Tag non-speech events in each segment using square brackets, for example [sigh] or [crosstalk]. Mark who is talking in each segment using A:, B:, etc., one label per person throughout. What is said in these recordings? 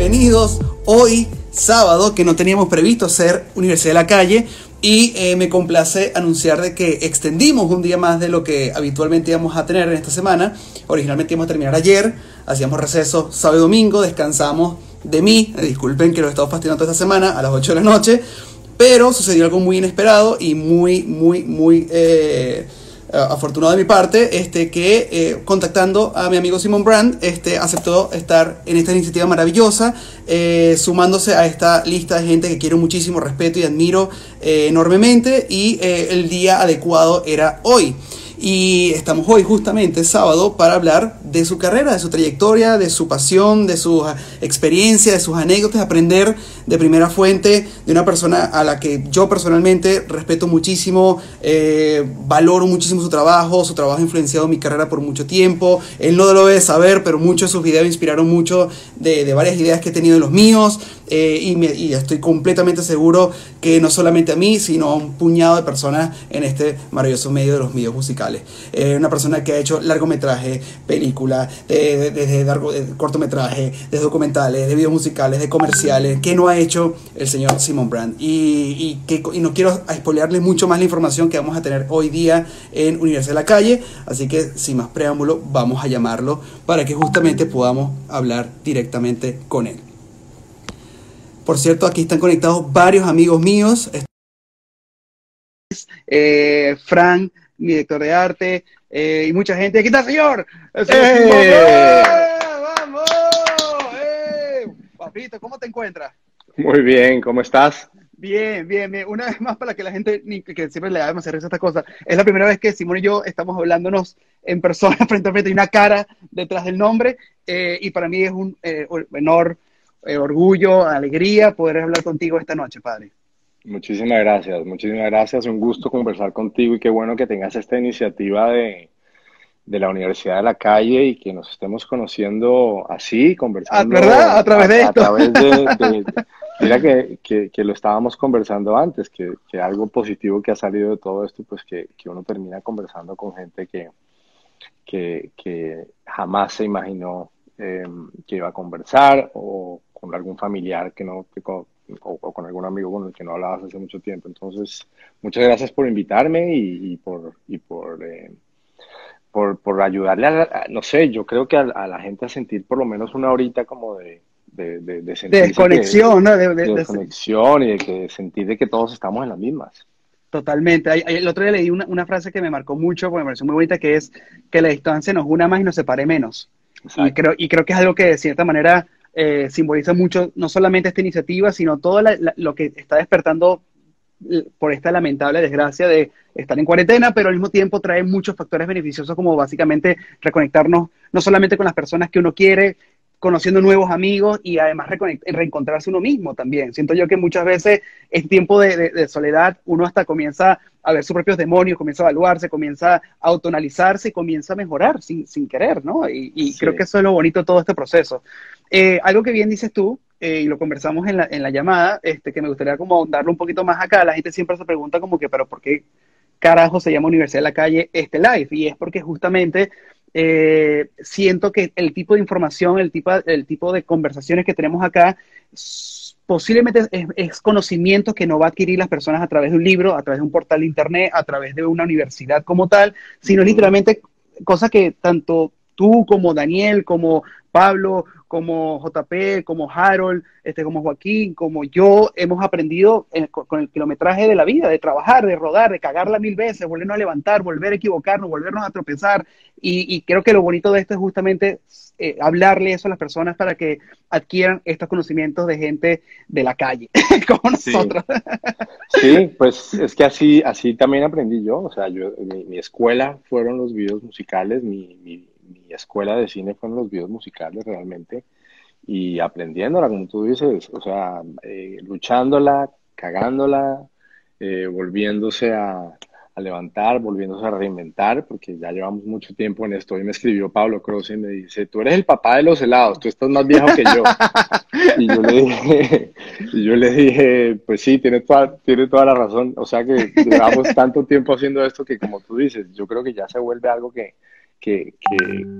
A: bienvenidos hoy sábado que no teníamos previsto ser Universidad de la Calle y eh, me complace anunciar de que extendimos un día más de lo que habitualmente íbamos a tener en esta semana. Originalmente íbamos a terminar ayer, hacíamos receso sábado y domingo, descansamos de mí, eh, disculpen que lo he estado fastidiando toda esta semana a las 8 de la noche, pero sucedió algo muy inesperado y muy, muy, muy... Eh, afortunado de mi parte, este, que eh, contactando a mi amigo Simon Brand, este, aceptó estar en esta iniciativa maravillosa, eh, sumándose a esta lista de gente que quiero muchísimo, respeto y admiro enormemente, y el día adecuado era hoy. Y estamos hoy justamente sábado para hablar de su carrera, de su trayectoria, de su pasión, de su experiencia, de sus anécdotas, aprender de primera fuente de una persona a la que yo personalmente respeto muchísimo, eh, valoro muchísimo su trabajo, su trabajo ha influenciado mi carrera por mucho tiempo. Él no lo debe saber, pero muchos de sus videos inspiraron mucho de, de varias ideas que he tenido en los míos. Eh, y, estoy completamente seguro que no solamente a mí, sino a un puñado de personas en este maravilloso medio de los medios musicales. Eh, una persona que ha hecho largometraje, películas, desde cortometraje, de documentales, de videos musicales, de comerciales, que no ha hecho el señor Simon Brand. Y, que, no quiero spoilearles mucho más la información que vamos a tener hoy día en Universidad de la Calle, así que sin más preámbulo, vamos a llamarlo para que justamente podamos hablar directamente con él. Por cierto, aquí están conectados varios amigos míos. Eh, Frank, mi director de arte, eh, y mucha gente. ¡Aquí está, señor! ¡Eh! ¡Vamos! ¡Eh! Papito, ¿cómo te encuentras?
B: Muy bien, ¿cómo estás?
A: Bien, bien, bien. Una vez más para que la gente, que siempre le da demasiado risa esta cosa, es la primera vez que Simón y yo estamos hablándonos en persona, [laughs] frente a frente, y una cara detrás del nombre, y para mí es un honor eh, orgullo, alegría poder hablar contigo esta noche, padre.
B: Muchísimas gracias, muchísimas gracias. Un gusto conversar contigo y qué bueno que tengas esta iniciativa de, de la Universidad de la Calle y que nos estemos conociendo así, conversando.
A: ¿Verdad? A través de esto. [laughs]
B: mira que, que, que, lo estábamos conversando antes, que, que, algo positivo que ha salido de todo esto, pues que, uno termina conversando con gente que, que, jamás se imaginó eh, que iba a conversar o con algún familiar que no, o, con algún amigo con el que no hablabas hace mucho tiempo. Entonces, muchas gracias por invitarme y, por, y por, eh, por, por, ayudarle a, no sé, yo creo que a, la gente a sentir por lo menos una horita como de, de, de, de,
A: de conexión, ¿no?
B: De, conexión y de que sentir de que todos estamos en las mismas.
A: Totalmente. El otro día leí una, una frase que me marcó mucho, porque me pareció muy bonita, que es que la distancia nos una más y nos separe menos. Y creo, y creo que es algo que de cierta manera eh, simboliza mucho no solamente esta iniciativa, sino todo lo que está despertando por esta lamentable desgracia de estar en cuarentena, pero al mismo tiempo trae muchos factores beneficiosos como básicamente reconectarnos no solamente con las personas que uno quiere, conociendo nuevos amigos y además reencontrarse uno mismo también. Siento yo que muchas veces en tiempo de, soledad uno hasta comienza a ver sus propios demonios, comienza a evaluarse, comienza a autonalizarse y comienza a mejorar sin, sin querer, ¿no? Y, creo que eso es lo bonito de todo este proceso. Eh, algo que bien dices tú, eh, y lo conversamos en la, en la llamada, este, que me gustaría como darlo un poquito más acá, la gente siempre se pregunta como que, pero ¿por qué carajo se llama Universidad de la Calle este live? Y es porque justamente eh, siento que el tipo de información, el tipo, el tipo de conversaciones que tenemos acá, posiblemente es, conocimiento que no va a adquirir las personas a través de un libro, a través de un portal de internet, a través de una universidad como tal, sino literalmente cosas que tanto tú como Daniel, como Pablo, como JP, como Harold, este, como Joaquín, como yo, hemos aprendido con, el kilometraje de la vida, de trabajar, de rodar, de cagarla mil veces, volvernos a levantar, volver a equivocarnos, volvernos a tropezar. Y, creo que lo bonito de esto es justamente eh, hablarle eso a las personas para que adquieran estos conocimientos de gente de la calle, [laughs] como nosotros.
B: Sí. pues es que así, así también aprendí yo. O sea, yo, mi, escuela fueron los videos musicales, mi, mi escuela de cine fueron los videos musicales realmente y aprendiéndola, como tú dices, o sea, eh, luchándola, cagándola, eh, volviéndose a, levantar, volviéndose a reinventar, porque ya llevamos mucho tiempo en esto. Y me escribió Pablo Cross y me dice, tú eres el papá de los helados, tú estás más viejo que yo. y yo le dije, [laughs] y yo le dije pues sí, tiene toda, tiene toda la razón. O sea que llevamos tanto tiempo haciendo esto que como tú dices, yo creo que ya se vuelve algo que, que,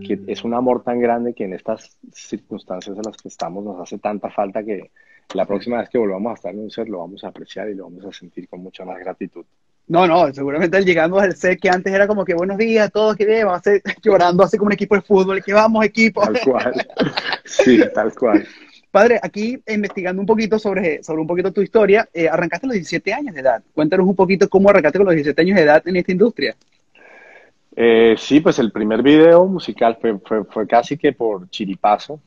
B: que, es un amor tan grande que en estas circunstancias en las que estamos nos hace tanta falta que la próxima vez que volvamos a estar en un set lo vamos a apreciar y lo vamos a sentir con mucha más gratitud.
A: No, no, seguramente llegamos al set que antes era como que buenos días, todos que bien, vamos a ser [laughs] llorando así como un equipo de fútbol, que vamos equipo.
B: Tal cual, [laughs] sí, tal cual.
A: Padre, aquí investigando un poquito sobre, sobre un poquito tu historia, eh, arrancaste a los 17 años de edad. Cuéntanos un poquito cómo arrancaste con los 17 años de edad en esta industria.
B: Eh, sí, pues el primer video musical fue, fue, casi que por chiripazo,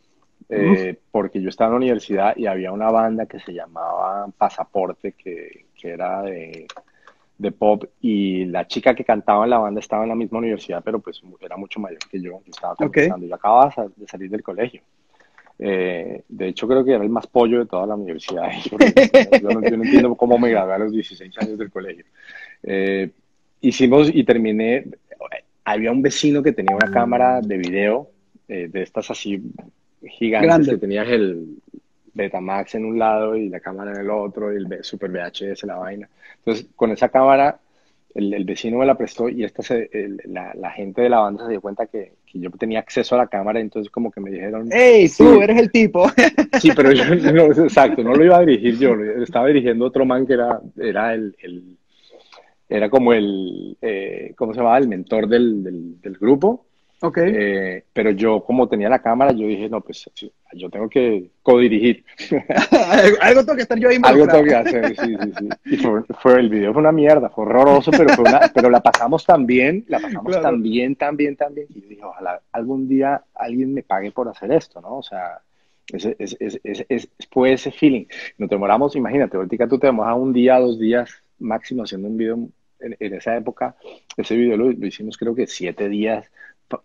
B: eh, porque yo estaba en la universidad y había una banda que se llamaba Pasaporte, que, que era de, de, pop, y la chica que cantaba en la banda estaba en la misma universidad, pero pues era mucho mayor que yo, yo estaba comenzando, yo acababa de salir del colegio. Eh, de hecho, creo que era el más pollo de toda la universidad. [laughs] Yo no, entiendo cómo me gradué a los 16 años del colegio. hicimos y terminé, había un vecino que tenía una cámara de video eh, de estas así gigantes que tenías el Betamax en un lado y la cámara en el otro y el Super VHS la vaina. Entonces, con esa cámara, el, vecino me la prestó y esta la, gente de la banda se dio cuenta que, yo tenía acceso a la cámara, entonces como que me dijeron...
A: ¡Ey, tú eres el tipo! [laughs]
B: Sí, pero yo, no, exacto, no lo iba a dirigir yo, estaba dirigiendo otro man que era, era el era como el, eh, ¿cómo se llamaba? El mentor del, del, grupo.
A: Ok.
B: Eh, pero yo, como tenía la cámara, yo dije, no, pues yo tengo que co-dirigir. [laughs]
A: Algo tengo que estar yo ahí
B: Algo tengo que hacer, sí, sí, sí. Y fue, el video fue una mierda, fue horroroso, pero, fue una, pero la pasamos tan bien, la pasamos tan bien, tan bien, tan bien. Y dije, ojalá algún día alguien me pague por hacer esto, ¿no? O sea, ese, es, es, es, fue ese feeling. Nos demoramos, imagínate, ahorita tú te demoras un día, dos días máximo haciendo un video en, esa época, ese video lo, hicimos creo que siete días,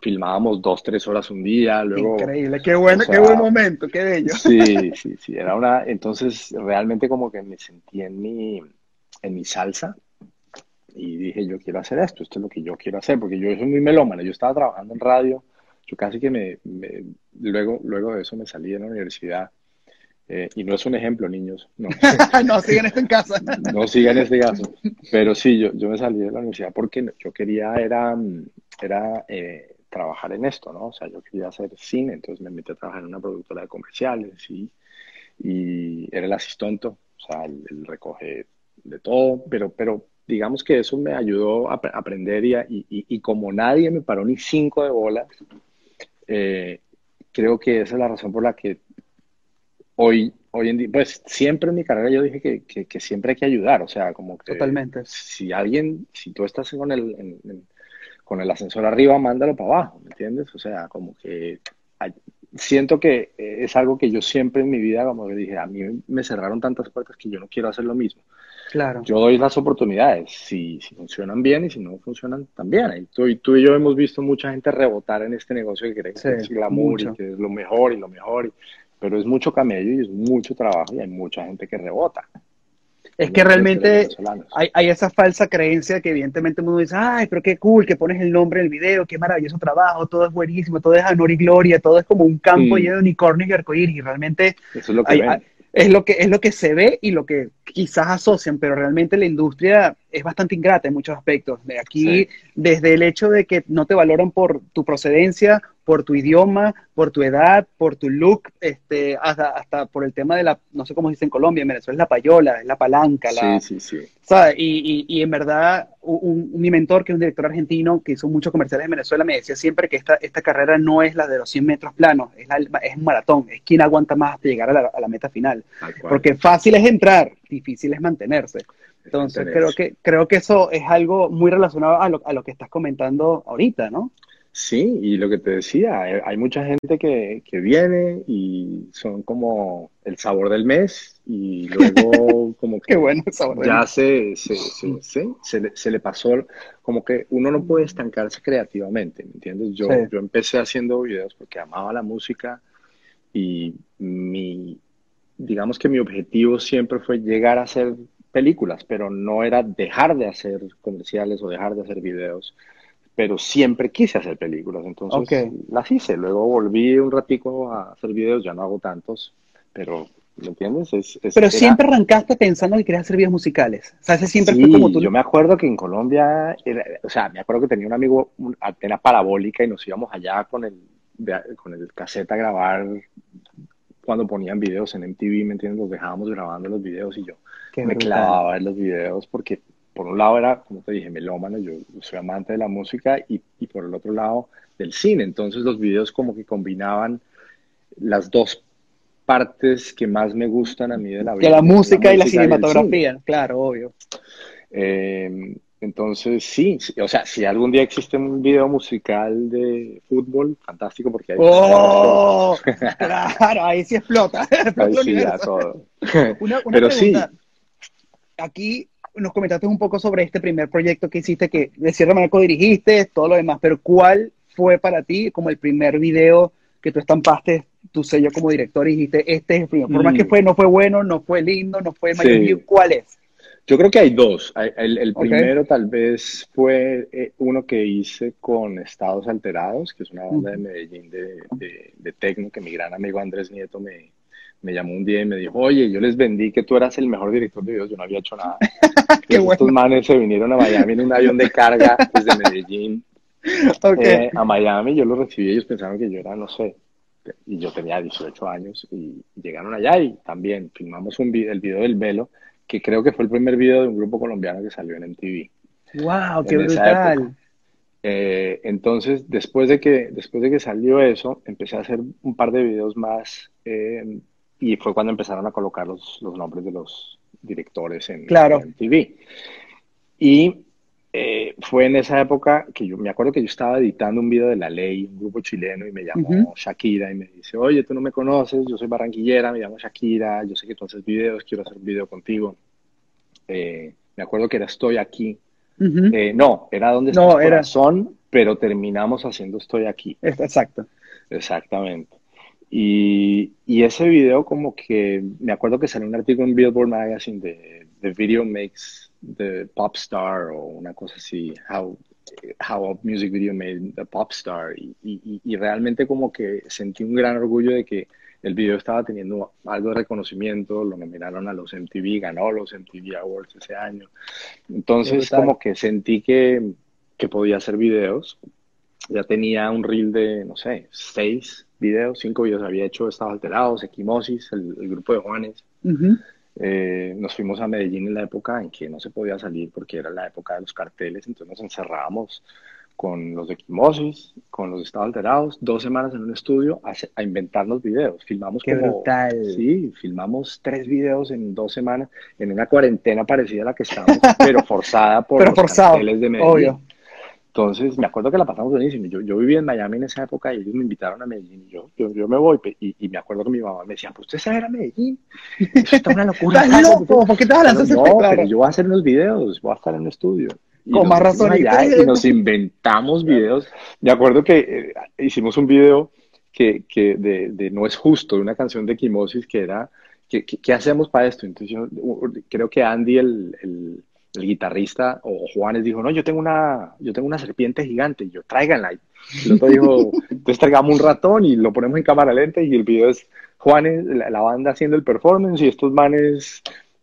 B: filmábamos dos, tres horas un día, luego...
A: Increíble, qué bueno, qué buen momento, qué bello.
B: Sí, sí, sí, era una, entonces realmente como que me sentí en mi, en mi salsa y dije, yo quiero hacer esto, esto es lo que yo quiero hacer, porque yo soy muy melómana, yo estaba trabajando en radio, yo casi que me, me luego, luego de eso me salí de la universidad eh, y no es un ejemplo, niños. No, [laughs]
A: no sigan esto en casa.
B: no sigan este caso. Pero sí, yo, yo me salí de la universidad porque yo quería, era, era eh, trabajar en esto, ¿no? O sea, yo quería hacer cine, entonces me metí a trabajar en una productora de comerciales y, y era el asistonto, o sea, el, recoge de todo, pero, pero digamos que eso me ayudó a aprender y, y, y, como nadie me paró ni cinco de bolas, eh, creo que esa es la razón por la que hoy, hoy en día, pues siempre en mi carrera yo dije que, que, siempre hay que ayudar, o sea, como que...
A: Totalmente.
B: Si alguien, si tú estás con el, con el ascensor arriba, mándalo para abajo, ¿me entiendes? O sea, como que siento que es algo que yo siempre en mi vida, como que dije, a mí me cerraron tantas puertas que yo no quiero hacer lo mismo.
A: Claro.
B: Yo doy las oportunidades, si, si funcionan bien y si no funcionan también. Y tú, y tú y yo hemos visto mucha gente rebotar en este negocio que cree que es glamour y que es lo mejor y lo mejor. Y, pero es mucho camello y es mucho trabajo y hay mucha gente que rebota.
A: Es que realmente hay, hay, esa falsa creencia que evidentemente uno dice, ay, pero qué cool que pones el nombre en el video, qué maravilloso trabajo, todo es buenísimo, todo es honor y gloria, todo es como un campo lleno de unicornios y arcoíris. Y realmente
B: Eso es lo que
A: es lo que es lo que se ve y lo que quizás asocian, pero realmente la industria es bastante ingrata en muchos aspectos. De aquí, desde el hecho de que no te valoran por tu procedencia, por tu idioma, por tu edad, por tu look, este, hasta, hasta por el tema de la, no sé cómo se dice en Colombia, en Venezuela es la payola, es la palanca. La,
B: sí, sí, sí.
A: Y, y, y, en verdad, mi mentor, que es un director argentino que hizo muchos comerciales en Venezuela, me decía siempre que esta, esta carrera no es la de los 100 metros planos, es, es un maratón, es quien aguanta más hasta llegar a la, a la meta final. Porque fácil es entrar, difícil es mantenerse. Entonces, creo que, creo que eso es algo muy relacionado a lo, a lo que estás comentando ahorita, ¿no?
B: Sí, y lo que te decía, hay mucha gente que, que, viene y son como el sabor del mes y [laughs] luego como que
A: bueno sabor
B: ya se, se, se, se, le, se, le, pasó, como que uno no puede estancarse creativamente, ¿me entiendes? Yo, yo empecé haciendo videos porque amaba la música y mi, digamos que mi objetivo siempre fue llegar a hacer películas, pero no era dejar de hacer comerciales o dejar de hacer videos, pero siempre quise hacer películas, entonces las hice. Luego volví un ratico a hacer videos, ya no hago tantos, pero ¿me entiendes? Es,
A: Pero siempre arrancaste pensando que querías hacer videos musicales. O sea, ese siempre
B: fue como tú. Yo me acuerdo que en Colombia, o sea, me acuerdo que tenía un amigo, una antena parabólica y nos íbamos allá con el, con el cassette a grabar cuando ponían videos en MTV, ¿me entiendes? Los dejábamos grabando los videos y yo me clavaba en los videos porque por un lado era, como te dije, melómano, yo soy amante de la música y, y por el otro lado del cine. Entonces los videos como que combinaban las dos partes que más me gustan a mí de la
A: vida. Que la música, y la cinematografía, claro, obvio.
B: Eh, entonces, sí, o sea, si algún día existe un video musical de fútbol, fantástico, porque
A: ahí... ¡Oh! [laughs] claro, ahí sí explota. [laughs]
B: ahí sí, ya todo.
A: Una, Pero pregunta. Sí. Aquí nos comentaste un poco sobre este primer proyecto que hiciste, que de cierta manera dirigiste, todo lo demás, pero ¿cuál fue para ti como el primer video que tú estampaste tu sello como director y dijiste, este es el primero. Por más que mm. fue, no fue bueno, no fue lindo, no fue sí. ¿cuál es?
B: Yo creo que hay dos. El, primero tal vez fue eh, uno que hice con Estados Alterados, que es una banda de Medellín de, de, tecno que mi gran amigo Andrés Nieto me, me, llamó un día y me dijo, oye, yo les vendí que tú eras el mejor director de videos, yo no había hecho nada. [laughs] Qué Estos manes se vinieron a Miami en un avión de carga desde [laughs] Medellín eh, a Miami, yo lo recibí, ellos pensaron que yo era, no sé, y yo tenía 18 años y llegaron allá y también filmamos un el video del velo, que creo que fue el primer video de un grupo colombiano que salió en MTV.
A: ¡Wow! ¡Qué brutal!
B: Eh, entonces, después de, que, después de que salió eso, empecé a hacer un par de videos más eh, y fue cuando empezaron a colocar los, los nombres de los directores en,
A: claro.
B: en MTV. Y eh, fue en esa época que yo me acuerdo que yo estaba editando un video de La Ley, un grupo chileno, y me llamó Shakira y me dice, oye, tú no me conoces, yo soy barranquillera, me llamo Shakira, yo sé que tú haces videos, quiero hacer un video contigo. Eh, me acuerdo que era Estoy aquí. Eh, no, era donde está no, era... pero terminamos haciendo Estoy aquí.
A: Exacto.
B: Exactamente. Y, y, ese video como que, me acuerdo que salió un artículo en Billboard Magazine de The Video Makes the pop star o una cosa así, how, how a music video made the pop star. Y, y, y, realmente como que sentí un gran orgullo de que el video estaba teniendo algo de reconocimiento, lo nominaron a los MTV, ganó los MTV Awards ese año. Entonces como que sentí que, que podía hacer videos. Ya tenía un reel de, no sé, seis videos, cinco videos había hecho Estados Alterados, Equimosis, el, grupo de Juanes. Eh, nos fuimos a Medellín en la época en que no se podía salir porque era la época de los carteles, entonces nos encerrábamos con los equimosis, con los estados alterados, dos semanas en un estudio a, a inventarnos videos. Filmamos
A: Qué como, brutal.
B: Sí, filmamos tres videos en dos semanas, en una cuarentena parecida a la que estábamos, [laughs] pero forzada por los carteles de Medellín. Obvio. Entonces, me acuerdo que la pasamos buenísimo. Yo, yo vivía en Miami en esa época y ellos me invitaron a Medellín. Y yo, yo, yo me voy. Y, y, me acuerdo que mi mamá me decía, pues usted se va a ir a Medellín. Eso está una locura. [laughs]
A: ¿Estás loco? ¿Por qué te vas a
B: no pero yo voy a hacer unos videos, voy a estar en un estudio.
A: Y Con más razón.
B: y nos inventamos videos. Me acuerdo que eh, hicimos un video que, que de, de, No es justo, de una canción de Quimosis que era, ¿qué, qué, hacemos para esto? Entonces yo creo que Andy, el, el el guitarrista o Juanes dijo, no, yo tengo una, yo tengo una serpiente gigante, y yo, tráiganla. Y el otro dijo, [laughs] entonces traigamos un ratón y lo ponemos en cámara lenta y el video es Juanes, la, banda haciendo el performance y estos manes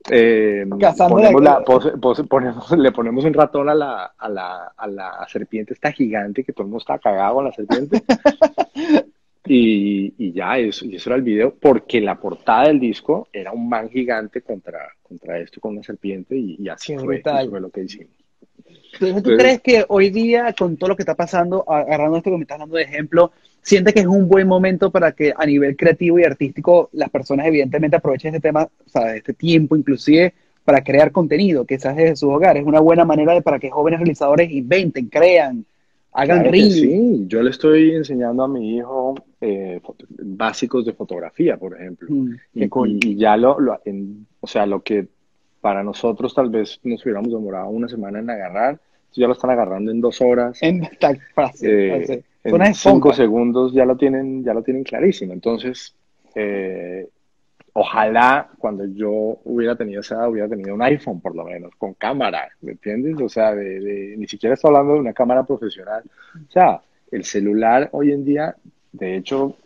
B: eh, ponemos la, ponemos, le ponemos un ratón a la, a, la, a la serpiente esta gigante que todo el mundo está cagado con la serpiente [laughs] Y, y, ya, eso, y eso era el video, porque la portada del disco era un man gigante contra, contra esto con una serpiente, y, así fue, fue, lo que hicimos.
A: Entonces, ¿tú crees que hoy día, con todo lo que está pasando, agarrando esto que me estás dando de ejemplo, siente que es un buen momento para que a nivel creativo y artístico las personas evidentemente aprovechen este tema, o sea, este tiempo inclusive, para crear contenido, quizás desde sus hogares? Es una buena manera de, para que jóvenes realizadores inventen, crean, hagan claro
B: Sí, yo le estoy enseñando a mi hijo eh, básicos de fotografía, por ejemplo. Mm, y, ya lo, lo o sea, lo que para nosotros tal vez nos hubiéramos demorado una semana en agarrar, ya lo están agarrando en dos horas.
A: En, [laughs] fácil,
B: eh, en cinco segundos ya lo tienen, ya lo tienen clarísimo. Entonces, eh, ojalá cuando yo hubiera tenido esa edad, hubiera tenido un iPhone por lo menos, con cámara, ¿me entiendes? O sea, de, ni siquiera estoy hablando de una cámara profesional. O sea, el celular hoy en día, de hecho,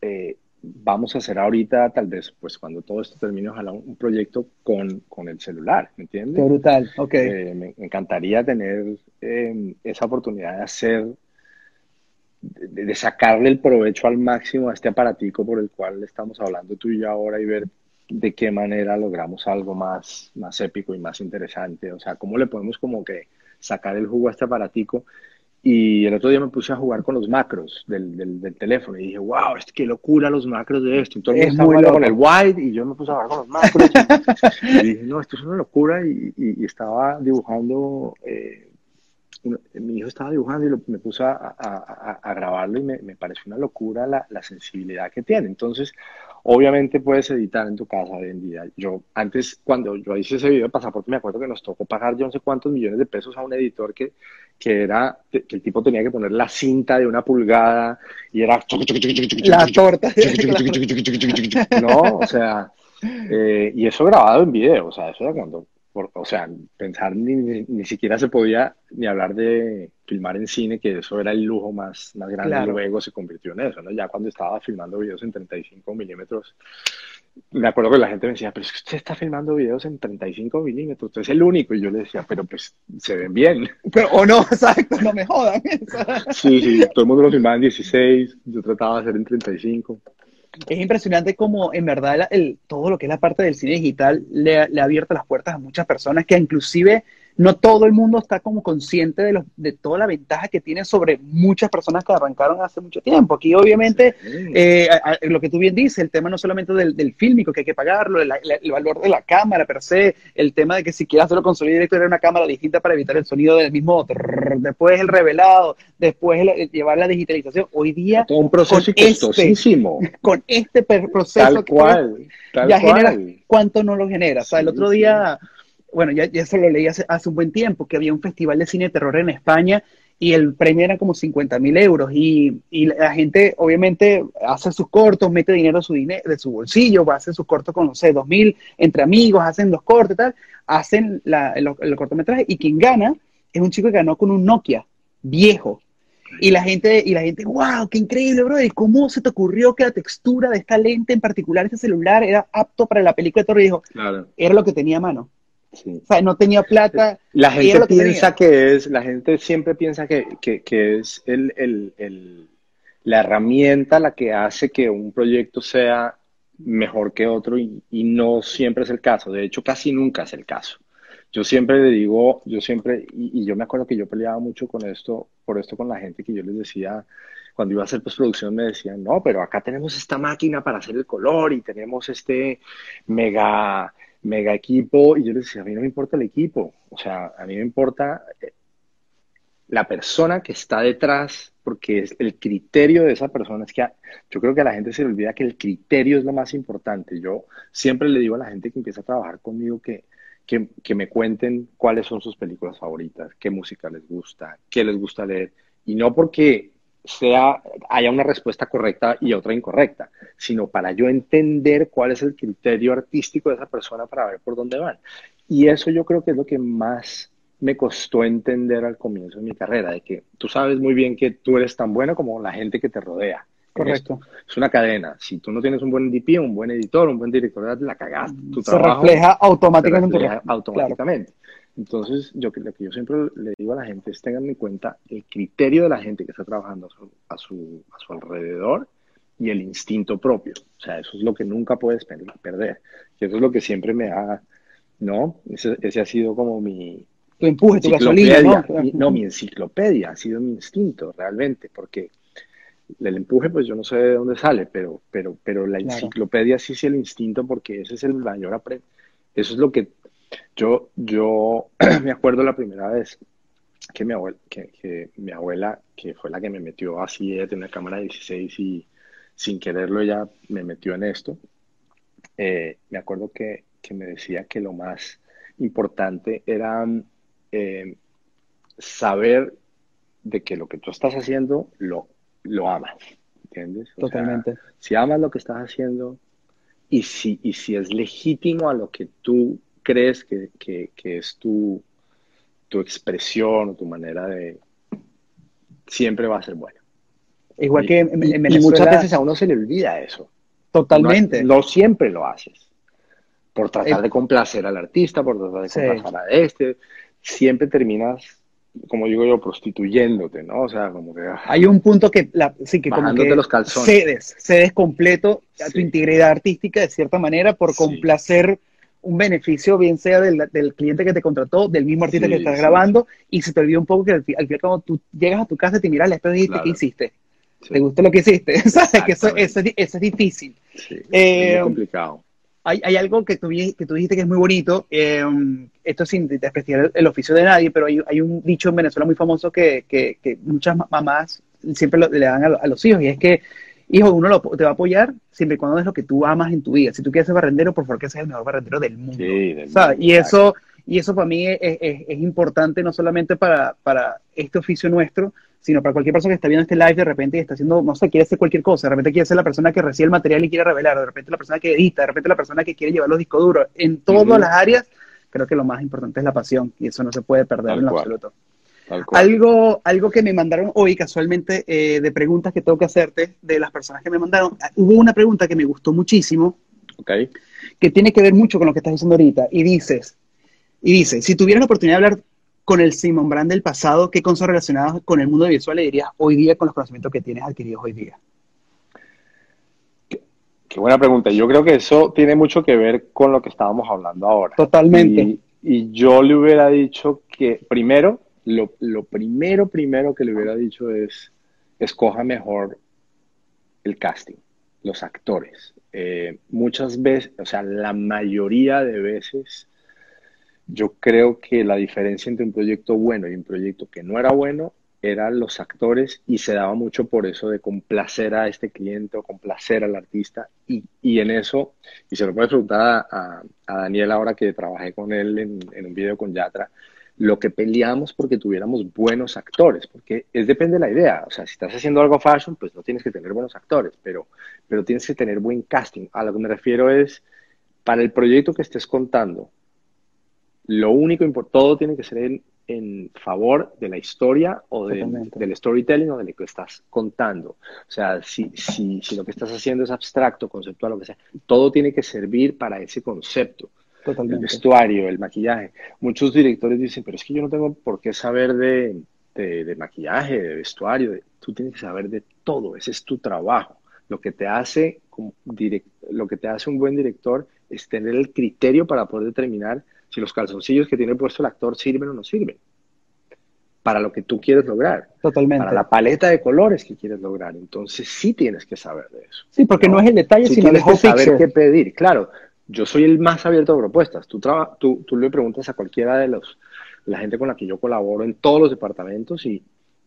B: eh, vamos a hacer ahorita, tal vez, pues cuando todo esto termine, ojalá un, proyecto con, con, el celular, ¿me entiendes?
A: Qué brutal, ok.
B: Eh, me, encantaría tener eh, esa oportunidad de hacer, de, de, sacarle el provecho al máximo a este aparatico por el cual estamos hablando tú y yo ahora y ver de qué manera logramos algo más, más épico y más interesante. O sea, cómo le podemos como que sacar el jugo a este aparatico y el otro día me puse a jugar con los macros del, del, teléfono y dije, wow, es qué locura los macros de esto. Entonces todo el mundo con el wide y yo me puse a jugar con los macros. y [laughs] dije, no, esto es una locura. Y, y, estaba dibujando, eh, mi hijo estaba dibujando y me puse a, a, a grabarlo y me, me, pareció una locura la, la sensibilidad que tiene. Entonces, Obviamente puedes editar en tu casa hoy en día. Yo antes, cuando yo hice ese video de pasaporte, me acuerdo que nos tocó pagar yo no sé cuántos millones de pesos a un editor que, que era, que el tipo tenía que poner la cinta de una pulgada y era...
A: La torta.
B: No, o sea, y eso grabado en video, o sea, eso era cuando o sea, pensar ni, ni, siquiera se podía ni hablar de filmar en cine, que eso era el lujo más, más grande, y luego se convirtió en eso, ¿no? Ya cuando estaba filmando videos en 35 milímetros, me acuerdo que la gente me decía, pero es que usted está filmando videos en 35 milímetros, usted es el único, y yo le decía, pero pues se ven bien. [laughs]
A: Pero, o no, [laughs] exacto, no me jodan.
B: sí, sí, todo el mundo lo filmaba en 16, yo trataba de hacer en 35
A: es impresionante como en verdad el, todo lo que es la parte del cine digital le, le, ha abierto las puertas a muchas personas que inclusive no todo el mundo está como consciente de, de toda la ventaja que tiene sobre muchas personas que arrancaron hace mucho tiempo. Aquí obviamente eh, lo que tú bien dices, el tema no solamente del, del fílmico, que hay que pagarlo, el, valor de la cámara per se, el tema de que si quieres hacerlo con sonido directo era una cámara distinta para evitar el sonido del mismo, después el revelado, después llevar la digitalización. Hoy día...
B: Todo un proceso este costosísimo.
A: con este [laughs] proceso...
B: Tal cual, tal
A: ya genera, ¿cuánto no lo genera? o sea, el otro día bueno, ya, ya eso lo leí hace, hace, un buen tiempo, que había un festival de cine de terror en España y el premio era como 50 mil euros y, y, la gente obviamente hace sus cortos, mete dinero de su, dinero, de su bolsillo, hace sus cortos con, no sé, 2 mil entre amigos, hacen los cortos y tal, hacen la, el, el, cortometraje y quien gana es un chico que ganó con un Nokia viejo. Y la gente, y la gente, wow, qué increíble, bro. ¿Y cómo se te ocurrió que la textura de esta lente en particular, este celular, era apto para la película de terror? Y dijo, claro. era lo que tenía a mano. O sea, no tenía plata.
B: La gente piensa que, es, la gente siempre piensa que, que, que es el, el, el, la herramienta la que hace que un proyecto sea mejor que otro y, y, no siempre es el caso. De hecho, casi nunca es el caso. Yo siempre le digo, yo siempre, y, y yo me acuerdo que yo peleaba mucho con esto, por esto con la gente que yo les decía, cuando iba a hacer postproducción me decían, no, pero acá tenemos esta máquina para hacer el color y tenemos este mega mega equipo, y yo les decía, a mí no me importa el equipo, o sea, a mí me importa eh, la persona que está detrás, porque es el criterio de esa persona es que yo creo que a la gente se le olvida que el criterio es lo más importante. Yo siempre le digo a la gente que empieza a trabajar conmigo que, que me cuenten cuáles son sus películas favoritas, qué música les gusta, qué les gusta leer, y no porque sea, haya una respuesta correcta y otra incorrecta, sino para yo entender cuál es el criterio artístico de esa persona para ver por dónde van. Y eso yo creo que es lo que más me costó entender al comienzo de mi carrera, de que tú sabes muy bien que tú eres tan bueno como la gente que te rodea.
A: Correcto.
B: Es una cadena. Si tú no tienes un buen DP, un buen editor, un buen director, la cagaste. Tu
A: se refleja automáticamente.
B: Se refleja automáticamente. Entonces, yo lo que yo siempre le digo a la gente es tengan en cuenta el criterio de la gente que está trabajando a su, a su, alrededor y el instinto propio. O sea, eso es lo que nunca puedes perder. Y eso es lo que siempre me ha, ¿no? Ese, ese ha sido como mi...
A: Tu empuje, tu gasolina,
B: ¿no? no, mi enciclopedia ha sido mi instinto, realmente, porque el empuje, pues yo no sé de dónde sale, pero, pero, pero la enciclopedia sí es el instinto porque ese es el mayor aprendizaje. Eso es lo que yo, yo [clears throat] me acuerdo la primera vez que mi, abuela, que, mi abuela, que fue la que me metió así, de una cámara de 16 y sin quererlo ella me metió en esto, eh, me acuerdo que, que, me decía que lo más importante era eh, saber de que lo que tú estás haciendo lo, lo amas, ¿entiendes?
A: Totalmente.
B: si amas lo que estás haciendo y si, y si es legítimo a lo que tú crees que, que, es tu, tu expresión o tu manera de... siempre va a ser buena.
A: Igual que en,
B: Venezuela... Y muchas veces a uno se le olvida eso.
A: Totalmente.
B: No, siempre lo haces. Por tratar de complacer al artista, por tratar de complacer a este. Siempre terminas como digo yo, prostituyéndote, ¿no? O sea, como que... Ah,
A: Hay un punto que, la, sí, que como que
B: los calzones.
A: cedes, cedes completo a tu integridad artística de cierta manera por complacer un beneficio, bien sea del, del, cliente que te contrató, del mismo artista que estás grabando, y se te olvida un poco que al, final cuando tú llegas a tu casa te miras al espejo y dices, ¿qué hiciste? ¿Te gustó lo que hiciste? [laughs] ¿Sabes? Que eso, eso, eso, es difícil.
B: es eh, complicado
A: hay, hay, algo que tú, que tú dijiste que es muy bonito, eh, esto sin desprestigiar el, oficio de nadie, pero hay, hay, un dicho en Venezuela muy famoso que, que, que muchas mamás siempre le dan a, los hijos, y es que, hijo, uno lo, te va a apoyar siempre y cuando es lo que tú amas en tu vida. Si tú quieres ser barrendero, por favor que seas el mejor barrendero del mundo. Sí, y eso y eso para mí es, es, es, importante no solamente para, para este oficio nuestro, sino para cualquier persona que está viendo este live de repente y está haciendo, no sé, quiere hacer cualquier cosa, de repente quiere ser la persona que recibe el material y quiere revelar, de repente la persona que edita, de repente la persona que quiere llevar los discos duros, en todas las áreas, creo que lo más importante es la pasión y eso no se puede perder en absoluto. Algo, algo que me mandaron hoy casualmente eh, de preguntas que tengo que hacerte de las personas que me mandaron, hubo una pregunta que me gustó muchísimo,
B: okay.
A: que tiene que ver mucho con lo que estás diciendo ahorita y dices, y dice, si tuvieras la oportunidad de hablar con el Simon Brand del pasado, ¿qué cosas relacionadas con el mundo visual le dirías hoy día con los conocimientos que tienes adquiridos hoy día?
B: Qué, buena pregunta. Yo creo que eso tiene mucho que ver con lo que estábamos hablando ahora.
A: Totalmente.
B: Y, yo le hubiera dicho que, primero, lo, primero, primero que le hubiera dicho es, escoja mejor el casting, los actores. Eh, muchas veces, o sea, la mayoría de veces yo creo que la diferencia entre un proyecto bueno y un proyecto que no era bueno eran los actores y se daba mucho por eso de complacer a este cliente o complacer al artista y, y en eso, y se lo puedes preguntar a, a, Daniel ahora que trabajé con él en un video con Yatra, lo que peleamos porque tuviéramos buenos actores, porque es depende de la idea, o sea, si estás haciendo algo fashion, pues no tienes que tener buenos actores, pero, pero tienes que tener buen casting. A lo que me refiero es, para el proyecto que estés contando, lo único importante, todo tiene que ser en, en, favor de la historia o del storytelling o de lo que estás contando. O sea, si, si, si, lo que estás haciendo es abstracto, conceptual, lo que sea, todo tiene que servir para ese concepto.
A: Totalmente.
B: El vestuario, el maquillaje. Muchos directores dicen, pero es que yo no tengo por qué saber de, de, de maquillaje, de vestuario. tú tienes que saber de todo, ese es tu trabajo. Lo que te hace, lo que te hace un buen director es tener el criterio para poder determinar si los calzoncillos que tiene puesto el actor sirven o no sirven para lo que tú quieres lograr.
A: Totalmente.
B: Para la paleta de colores que quieres lograr. Entonces sí tienes que saber de eso.
A: Sí, porque no, es el detalle, sino
B: tienes que saber qué pedir. Claro, yo soy el más abierto a propuestas. Tú, tú, tú le preguntas a cualquiera de los la gente con la que yo colaboro en todos los departamentos y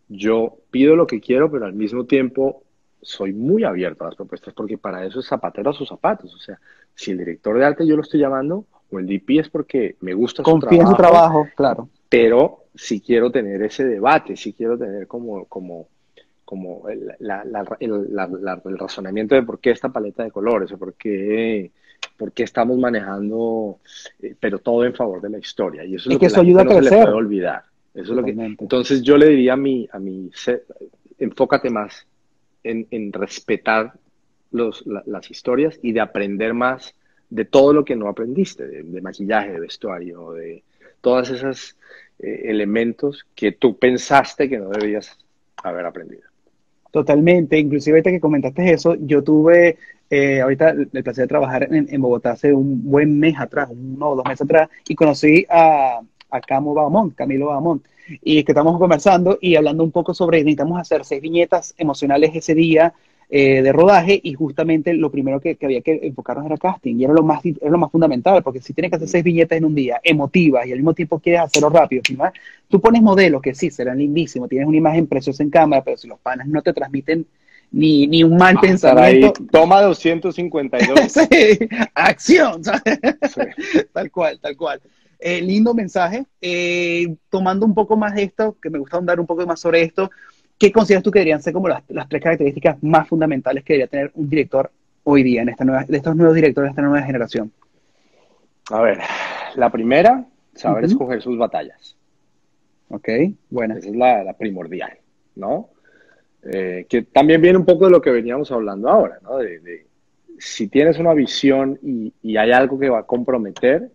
B: yo pido lo que quiero, pero al mismo tiempo soy muy abierto a las propuestas porque para eso es zapatero a sus zapatos. O sea, si el director de arte yo lo estoy llamando, o el DP es porque me gusta
A: su trabajo. en su trabajo, claro.
B: Pero si quiero tener ese debate, si quiero tener como, como, como el, el, razonamiento de por qué esta paleta de colores, o por qué, por qué estamos manejando, eh, pero todo en favor de la historia. Y eso es, lo que, eso ayuda a crecer. no se le puede olvidar. Eso es lo que, entonces yo le diría a mi, a mi enfócate más en, en respetar los, las historias y de aprender más de todo lo que no aprendiste, de, maquillaje, de vestuario, de todos esos eh, elementos que tú pensaste que no debías haber aprendido.
A: Totalmente, inclusive ahorita que comentaste eso, yo tuve eh, ahorita el placer de trabajar en, Bogotá hace un buen mes atrás, uno o dos meses atrás, y conocí a, Camo Bahamont, Camilo Bahamont, y que estamos conversando y hablando un poco sobre, necesitamos hacer seis viñetas emocionales ese día, eh, de rodaje y justamente lo primero que, había que enfocarnos era casting y era lo más era lo más fundamental porque si tienes que hacer seis viñetas en un día emotivas y al mismo tiempo quieres hacerlo rápido tú pones modelos que sí serán lindísimos tienes una imagen preciosa en cámara pero si los panas no te transmiten ni, ni un mal pensamiento
B: toma 252 [laughs]
A: acción tal cual tal cual eh, lindo mensaje eh, tomando un poco más de esto que me gusta andar un poco más sobre esto ¿qué consideras tú que deberían ser como las, tres características más fundamentales que debería tener un director hoy día, en esta nueva, de estos nuevos directores de esta nueva generación?
B: A ver, la primera, saber escoger sus batallas.
A: Ok, bueno.
B: Esa es la, primordial, ¿no? Eh, que también viene un poco de lo que veníamos hablando ahora, ¿no? De, si tienes una visión y, y hay algo que va a comprometer,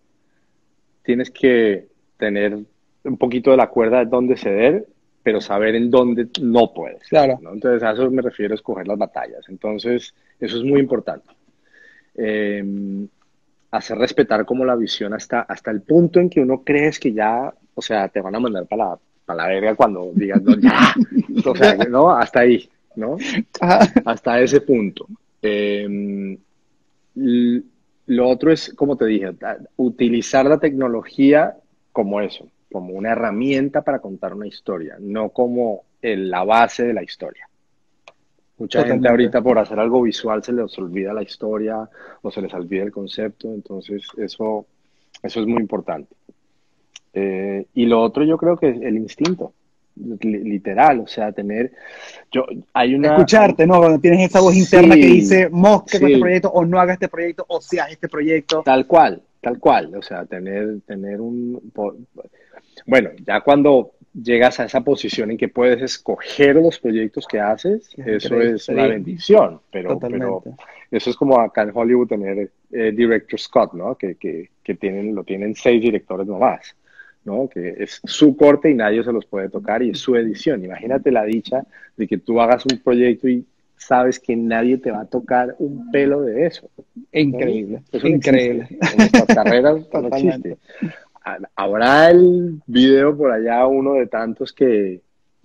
B: tienes que tener un poquito de la cuerda de dónde ceder, pero saber en dónde no puedes.
A: Claro.
B: ¿no? Entonces, a eso me refiero a escoger las batallas. Entonces, eso es muy importante. Eh, hacer respetar como la visión hasta, hasta el punto en que uno crees que ya, o sea, te van a mandar para la, para la verga cuando digas, no, ya, [laughs] o sea, ¿no? Hasta ahí, ¿no? Hasta ese punto. Eh, lo otro es, como te dije, utilizar la tecnología como eso, como una herramienta para contar una historia, no como el, la base de la historia. Mucha Totalmente. gente ahorita por hacer algo visual se les olvida la historia o se les olvida el concepto, entonces eso, eso es muy importante. Eh, y lo otro yo creo que es el instinto, literal, o sea, tener, yo, hay una...
A: Escucharte, ¿no? Cuando tienes esa voz interna que dice, mosque sí. con este proyecto, o no haga este proyecto, o haga este proyecto.
B: Tal cual, tal cual, o sea, tener, tener un... Bueno, ya cuando llegas a esa posición en que puedes escoger los proyectos que haces, es eso es una bendición, pero, pero, eso es como acá en Hollywood tener eh, Director Scott, ¿no? Que, que, que, tienen, lo tienen seis directores nomás, ¿no? Que es su corte y nadie se los puede tocar y es su edición. Imagínate la dicha de que tú hagas un proyecto y sabes que nadie te va a tocar un pelo de eso.
A: Increíble,
B: ¿no? Eso
A: increíble.
B: En nuestras carreras no [laughs] existe habrá el video por allá, uno de tantos que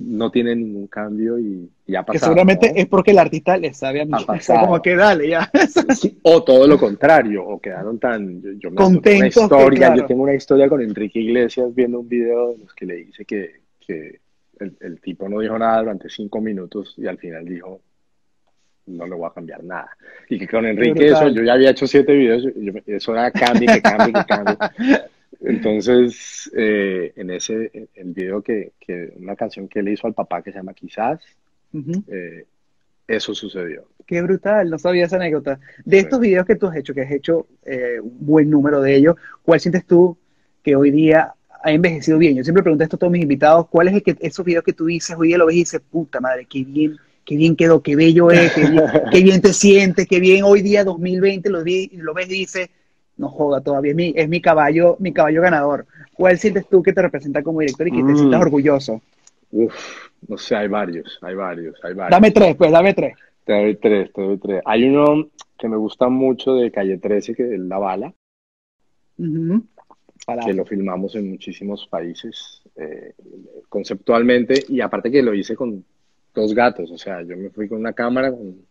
B: no tiene ningún cambio y, y ha pasado.
A: Que seguramente ¿no? es porque el artista le sabe a mí. Como que dale, ya.
B: Sí, o todo lo contrario, o quedaron tan. Yo, yo me
A: Contentos.
B: Una historia,
A: claro.
B: Yo tengo una historia con Enrique Iglesias viendo un video de los que le dice que, que el, el, tipo no dijo nada durante cinco minutos y al final dijo. No le voy a cambiar nada. Y que con Enrique, eso, yo ya había hecho siete videos, yo, eso era cambio, que cambie, que cambie. [laughs] Entonces, eh, en ese, el video que, que, una canción que le hizo al papá que se llama Quizás, uh -huh. eh, eso sucedió.
A: Qué brutal, no sabía esa anécdota. De sí. estos videos que tú has hecho, que has hecho eh, un buen número de ellos, ¿cuál sientes tú que hoy día ha envejecido bien? Yo siempre pregunto esto a todos mis invitados, ¿cuál es el que, esos videos que tú dices, hoy día lo ves y dices, puta madre, qué bien, qué bien quedó, qué bello es, qué bien, qué bien te sientes, qué bien hoy día 2020 lo, vi, lo ves y dices, no joda, todavía es mi, es mi caballo, mi caballo ganador. ¿Cuál sientes tú que te representa como director y que mm. te sientas orgulloso?
B: Uf, no sé, hay varios, hay varios, hay varios.
A: Dame tres, pues, dame tres.
B: Te doy tres, te doy tres. Hay uno que me gusta mucho de Calle 13, que es La Bala, uh -huh. que lo filmamos en muchísimos países eh, conceptualmente, y aparte que lo hice con dos gatos, o sea, yo me fui con una cámara, con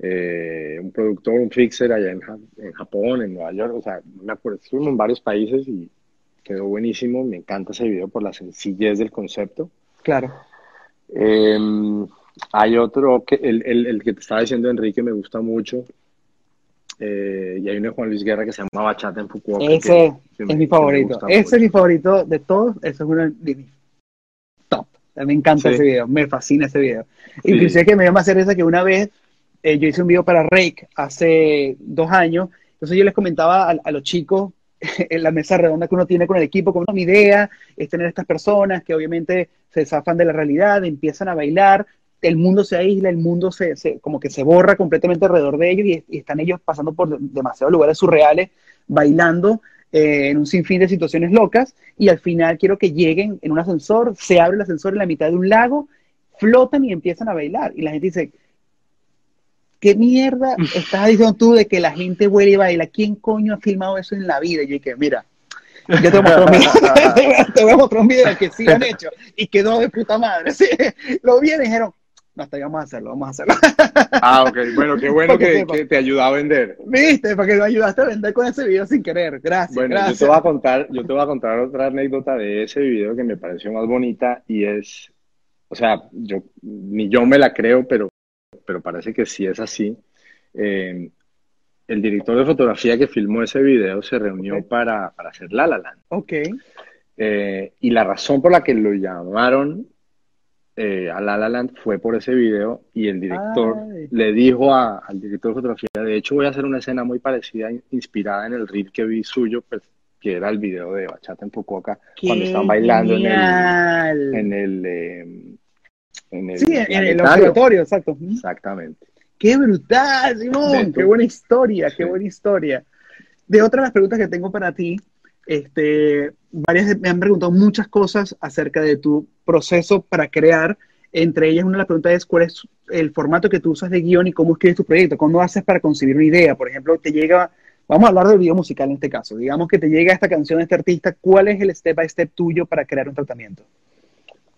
B: eh, un productor, un fixer allá en, en, Japón, en Nueva York, o sea, me acuerdo, estuvimos en varios países y quedó buenísimo, me encanta ese video por la sencillez del concepto.
A: Claro.
B: Eh, hay otro, que el, el, el, que te estaba diciendo Enrique me gusta mucho, eh, y hay uno de Juan Luis Guerra que se llama Bachata en Fukuoka.
A: Ese que, que es mi favorito, ese mucho. es mi favorito de todos, ese es uno de mis top. Me encanta sí. ese video, me fascina ese video. Sí. Inclusive que me llama hacer esa que una vez eh, yo hice un video para Rake hace dos años, entonces yo les comentaba a, los chicos [laughs] en la mesa redonda que uno tiene con el equipo, con una idea, es tener estas personas que obviamente se zafan de la realidad, empiezan a bailar, el mundo se aísla, el mundo se, como que se borra completamente alrededor de ellos y, y están ellos pasando por demasiados lugares surreales, bailando eh, en un sinfín de situaciones locas. Y al final quiero que lleguen en un ascensor, se abre el ascensor en la mitad de un lago, flotan y empiezan a bailar y la gente dice, ¿qué mierda [laughs] estás diciendo tú de que la gente huele y baila? ¿Quién coño ha filmado eso en la vida? Y yo dije, mira, yo te voy, a mostrar un video, te voy a mostrar un video que sí han hecho y quedó de puta madre. Sí, lo vi y dijeron, no, hasta vamos a hacerlo, vamos a hacerlo. [laughs]
B: Ah, ok, bueno, qué bueno que, que, te ayudó a vender.
A: Viste, porque me ayudaste a vender con ese video sin querer, gracias.
B: Bueno,
A: gracias.
B: yo te voy a contar, yo te voy a contar otra anécdota de ese video que me pareció más bonita y es, o sea, yo ni yo me la creo, pero, pero parece que sí es así. Eh, el director de fotografía que filmó ese video se reunió okay. para, para hacer La La Land.
A: Ok.
B: Eh, y la razón por la que lo llamaron eh, a La La Land fue por ese video y el director Ay. le dijo a, al director de fotografía, de hecho voy a hacer una escena muy parecida, inspirada en el reel que vi suyo, pues, que era el video de Bachata en Fukuoka, cuando están bailando
A: genial.
B: en el... En el, eh, en el
A: sí, en el observatorio, exacto.
B: Exactamente.
A: ¡Qué brutal, Simón! ¡Qué buena historia! ¡Qué buena historia! De otras las preguntas que tengo para ti, este, varias me han preguntado muchas cosas acerca de tu proceso para crear. Entre ellas, una de las preguntas es cuál es el formato que tú usas de guion y cómo escribes tu proyecto. ¿Cómo haces para concebir una idea? Por ejemplo, te llega, vamos a hablar del video musical en este caso. Digamos que te llega esta canción de este artista, ¿cuál es el step by step tuyo para crear un tratamiento?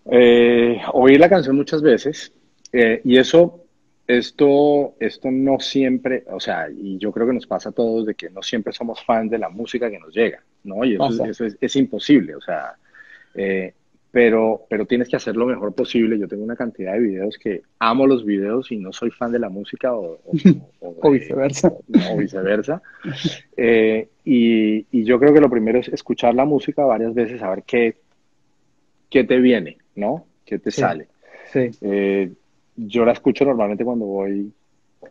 B: Eh, oír la canción muchas veces eh, y eso esto, esto no siempre, o sea, y yo creo que nos pasa a todos de que no siempre somos fans de la música que nos llega, ¿no? Y eso, es, imposible, o sea, eh, pero, pero tienes que hacer lo mejor posible. Yo tengo una cantidad de videos que amo los videos y no soy fan de la música o, [laughs]
A: viceversa. [laughs]
B: O, viceversa. Eh, y, y, yo creo que lo primero es escuchar la música varias veces, saber qué, qué te viene, ¿no? ¿Qué te sale?
A: Sí.
B: Eh, yo la escucho normalmente cuando voy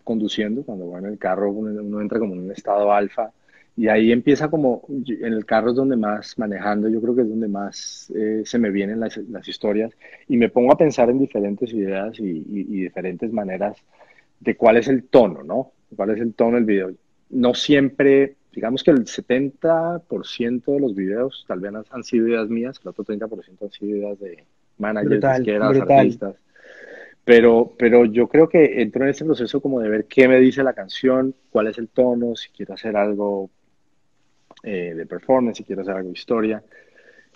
B: conduciendo, cuando voy en el carro, uno, entra como en un estado alfa y ahí empieza como, en el carro es donde más manejando, yo creo que es donde más eh, se me vienen las, las, historias y me pongo a pensar en diferentes ideas y, diferentes maneras de cuál es el tono, ¿no? ¿Cuál es el tono del video? No siempre, digamos que el 70% de los videos tal vez han sido ideas mías, el otro 30% han sido ideas de managers, artistas. Pero, pero yo creo que entro en ese proceso como de ver qué me dice la canción, cuál es el tono, si quiero hacer algo eh, de performance, si quiero hacer algo de historia.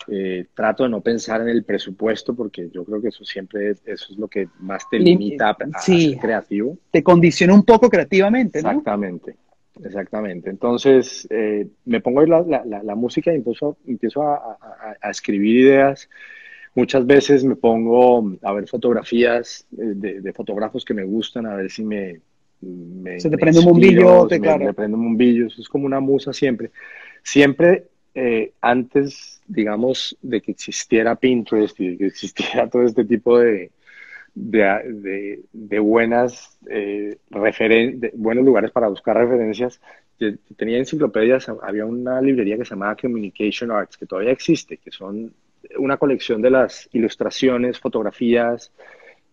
B: Eh, trato de no pensar en el presupuesto porque yo creo que eso siempre es, eso es lo que más te limita a, ser creativo.
A: Te condiciona un poco creativamente, ¿no?
B: Exactamente, exactamente. Entonces eh, me pongo a la, la, la, música y empiezo, empiezo a, a, escribir ideas Muchas veces me pongo a ver fotografías de, fotógrafos que me gustan, a ver si me...
A: Se te prende un bombillo, te,
B: me, prende un bombillo, eso es como una musa siempre. Siempre eh, antes, digamos, de que existiera Pinterest y de que existiera [laughs] todo este tipo de, de, de, buenas eh, buenos lugares para buscar referencias. Tenía enciclopedias, había una librería que se llamaba Communication Arts, que todavía existe, que son una colección de las ilustraciones, fotografías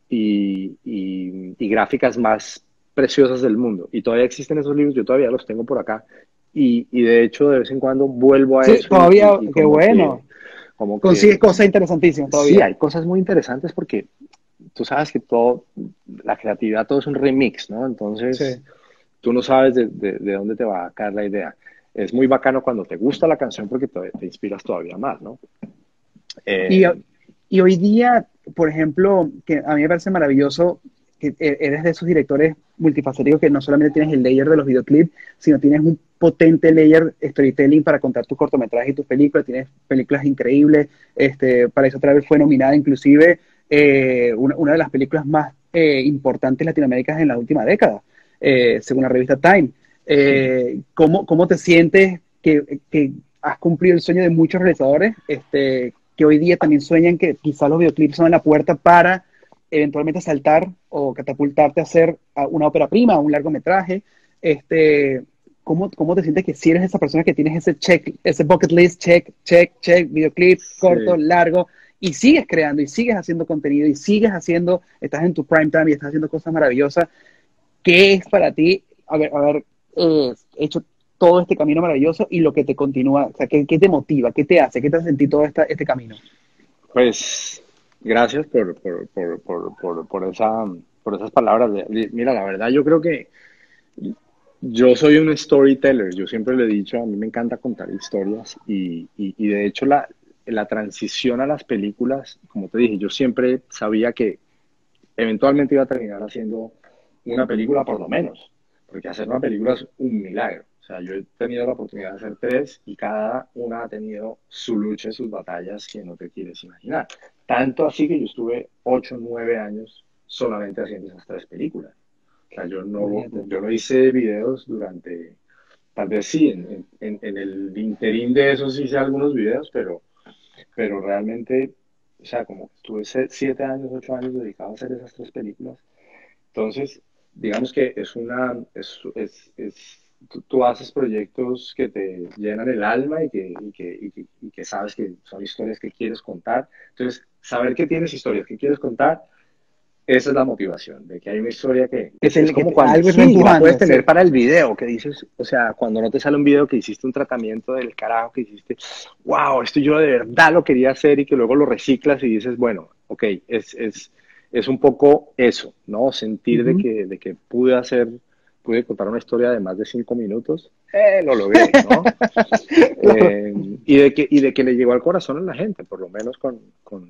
B: y, gráficas más preciosas del mundo. Y todavía existen esos libros, yo todavía los tengo por acá. Y, de hecho, de vez en cuando vuelvo a sí, eso.
A: Todavía, qué bueno. como Consigues cosas interesantísimas todavía.
B: Sí, hay cosas muy interesantes porque tú sabes que todo, la creatividad, todo es un remix, ¿no? Entonces, tú no sabes de, de, dónde te va a caer la idea. Es muy bacano cuando te gusta la canción porque te, te inspiras todavía más, ¿no?
A: Y, eh, y, hoy día, por ejemplo, que a mí me parece maravilloso que e, eres de esos directores multifacéticos que no solamente tienes el layer de los videoclips, sino tienes un potente layer storytelling para contar tus cortometrajes y tus películas, tienes películas increíbles, este, para eso otra vez fue nominada inclusive eh, una, una, de las películas más eh, importantes latinoamericanas en la última década, según la revista Time. ¿cómo, ¿cómo, te sientes que, que, has cumplido el sueño de muchos realizadores este, que hoy día también sueñan que quizás los videoclips son la puerta para eventualmente saltar o catapultarte a hacer una ópera prima, un largometraje. Este, ¿cómo, ¿Cómo te sientes que si eres esa persona que tienes ese check, ese bucket list, check, check, check, videoclip corto, largo, y sigues creando y sigues haciendo contenido y sigues haciendo, estás en tu prime time y estás haciendo cosas maravillosas? ¿Qué es para ti haber, haber eh, hecho todo este camino maravilloso y lo que te continúa, o sea, ¿qué, qué te motiva? ¿Qué te hace? ¿Qué te hace sentir todo este camino?
B: Pues gracias por, por, por, por, por, esa, por esas palabras. Mira, la verdad yo creo que yo soy un storyteller, yo siempre le he dicho, a mí me encanta contar historias y, y, y de hecho la, la transición a las películas, como te dije, yo siempre sabía que eventualmente iba a terminar haciendo una película por lo menos, porque hacer una película es un milagro. Sea, yo he tenido la oportunidad de hacer tres y cada una ha tenido su lucha y sus batallas que no te quieres imaginar. Tanto así que yo estuve ocho, nueve años solamente haciendo esas tres películas. O sea, yo no, yo no hice videos durante, tal vez sí, en, en, en el interín de esos hice algunos videos, pero, pero realmente, o sea, como estuve siete años, ocho años dedicado a hacer esas tres películas. Entonces, digamos que es una, es, es, es tú, haces proyectos que te llenan el alma y que, y que, y que, sabes que son historias que quieres contar. Entonces, saber que tienes historias que quieres contar esa es la motivación, de que hay una historia que,
A: Es
B: es,
A: el-
B: como
A: que
B: cuando
A: algo es
B: sí, puedes
A: sí.
B: tener para el video, que dices, o sea, cuando no te sale un video que hiciste un tratamiento del carajo, que hiciste, wow, esto yo de verdad lo quería hacer y que luego lo reciclas y dices, bueno, ok, es, es, es un poco eso, ¿no? Sentir de
A: Ujú.
B: que, de que pude hacer, pude contar una historia de más de cinco minutos, eh, lo logré, [laughs] ¿no? Eh, y, de que, y de que le llegó al corazón a la gente, por lo menos con, con,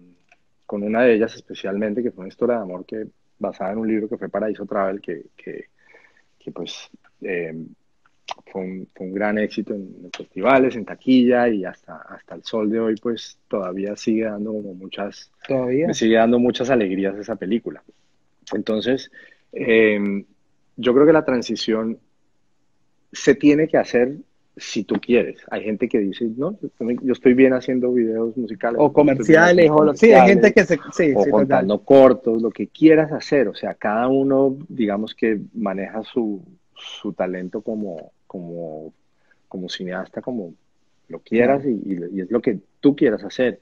B: con una de ellas especialmente, que fue una historia de amor que basada en un libro que fue Paraíso Travel, que, que, que pues eh, fue, un, fue un gran éxito en, en festivales, en taquilla y hasta, hasta el sol de hoy pues todavía sigue dando como muchas,
A: Todavía.
B: me sigue dando muchas alegrías esa película. Entonces, eh, yo creo que la transición se tiene que hacer si tú quieres. Hay gente que dice, no, yo estoy bien haciendo videos musicales.
A: O comerciales, o lo, sí, hay gente que se. Sí,
B: o
A: sí, total.
B: contando cortos, lo que quieras hacer. O sea, cada uno, digamos que maneja su, su talento como, como, como cineasta, como lo quieras y, y- y es lo que tú quieras hacer.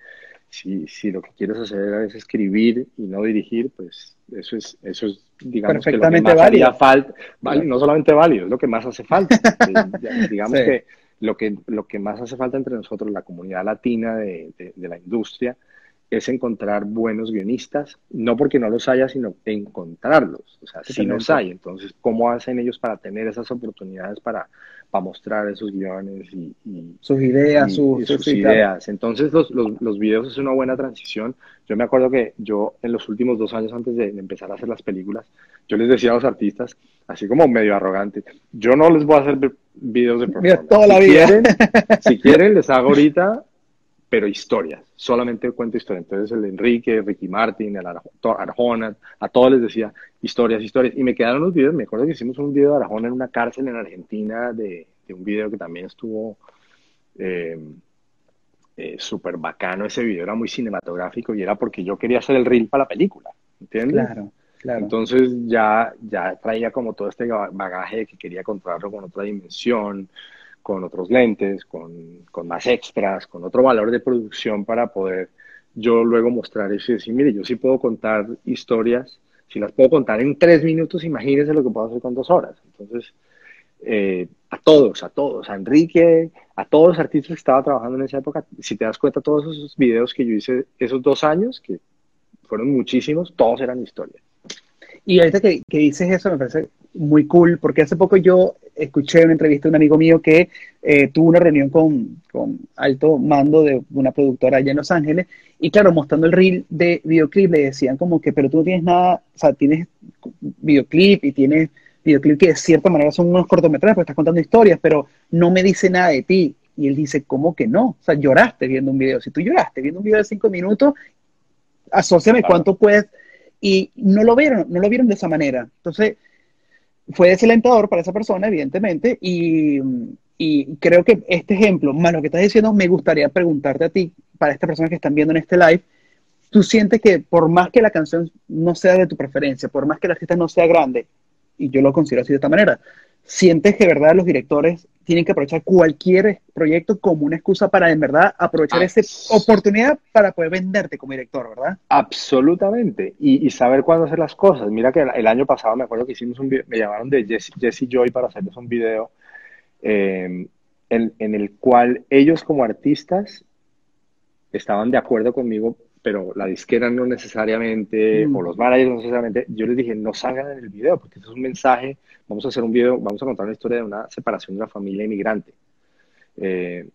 B: Si, si lo que quieres hacer es escribir y no dirigir, pues eso es, eso es digamos que lo que más haría
A: válido.
B: falta. Vale, no solamente válido, es lo que más hace falta. [laughs] digamos
A: Sí.
B: que lo que lo que más hace falta entre nosotros, la comunidad latina de, de- de la industria, es encontrar buenos guionistas, no porque no los haya, sino encontrarlos. O sea, si los hay. Entonces, ¿cómo hacen ellos para tener esas oportunidades para, para mostrar esos guiones y, y-
A: Sus ideas,
B: y-
A: sus,
B: y
A: sus- claro.
B: ideas. Entonces, los, los, los videos es una buena transición. Yo me acuerdo que yo, en los últimos dos años antes de, de empezar a hacer las películas, yo les decía a los artistas, así como medio arrogante, yo no les voy a hacer vi- videos de
A: Mira,
B: performance.
A: toda la
B: si
A: vida.
B: Quieren, si [laughs] quieren, les hago ahorita, pero historias. Solamente cuento historias. Entonces, el Enrique, Ricky Martin, el Arjona, a todos les decía historias, historias. Y me quedaron los videos. Me acuerdo que hicimos un video de Arjona en una cárcel en Argentina, de, de un video que también estuvo eh, eh, súper bacano. Ese video era muy cinematográfico y era porque yo quería hacer el reel para la película. ¿Entiendes?
A: Claro, claro.
B: Entonces ya, ya traía como todo este bagaje de que quería controlarlo con otra dimensión, con otros lentes, con, con más extras, con otro valor de producción para poder yo luego mostrar eso y decir, mire, yo sí puedo contar historias, si las puedo contar en tres minutos, imagínense lo que puedo hacer con dos horas. Entonces, eh, a todos, a todos, a Enrique, a todos los artistas que estaba trabajando en esa época, si te das cuenta, todos esos videos que yo hice esos dos años, que fueron muchísimos, todos eran historias.
A: Y ahorita que, que dices eso me parece muy cool, porque hace poco yo escuché una entrevista de un amigo mío que eh, tuvo una reunión con, con alto mando de una productora allá en Los Ángeles, y claro, mostrando el reel de videoclip, le decían como que, pero tú no tienes nada, o sea, tienes videoclip y tienes videoclip que de cierta manera son unos cortometrajes, porque estás contando historias, pero no me dice nada de ti. Y él dice, ¿cómo que no? O sea, lloraste viendo un video. Si tú lloraste viendo un video de cinco minutos, asóciame cuánto puedes. Y no lo vieron, no lo vieron de esa manera. Entonces, fue desalentador para esa persona, evidentemente, y, y creo que este ejemplo, más lo que estás diciendo, me gustaría preguntarte a ti, para estas personas que están viendo en este live, tú sientes que por más que la canción no sea de tu preferencia, por más que el artista no sea grande, y yo lo considero así de esta manera, sientes que verdad los directores tienen que aprovechar cualquier proyecto como una excusa para en verdad aprovechar
B: Ah,
A: esa oportunidad para poder venderte como director, ¿verdad?
B: Absolutamente. Y, y saber cuándo hacer las cosas. Mira que el, el año pasado me acuerdo que hicimos un video, me llamaron de Jesse, Jesse Joy para hacerles un video eh, en, en el cual ellos como artistas estaban de acuerdo conmigo, pero la disquera no necesariamente,
A: Mm.
B: o los managers no necesariamente. Yo les dije, no salgan en el video, porque es un mensaje. Vamos a hacer un video, vamos a contar una historia de una separación de una familia inmigrante. Eh,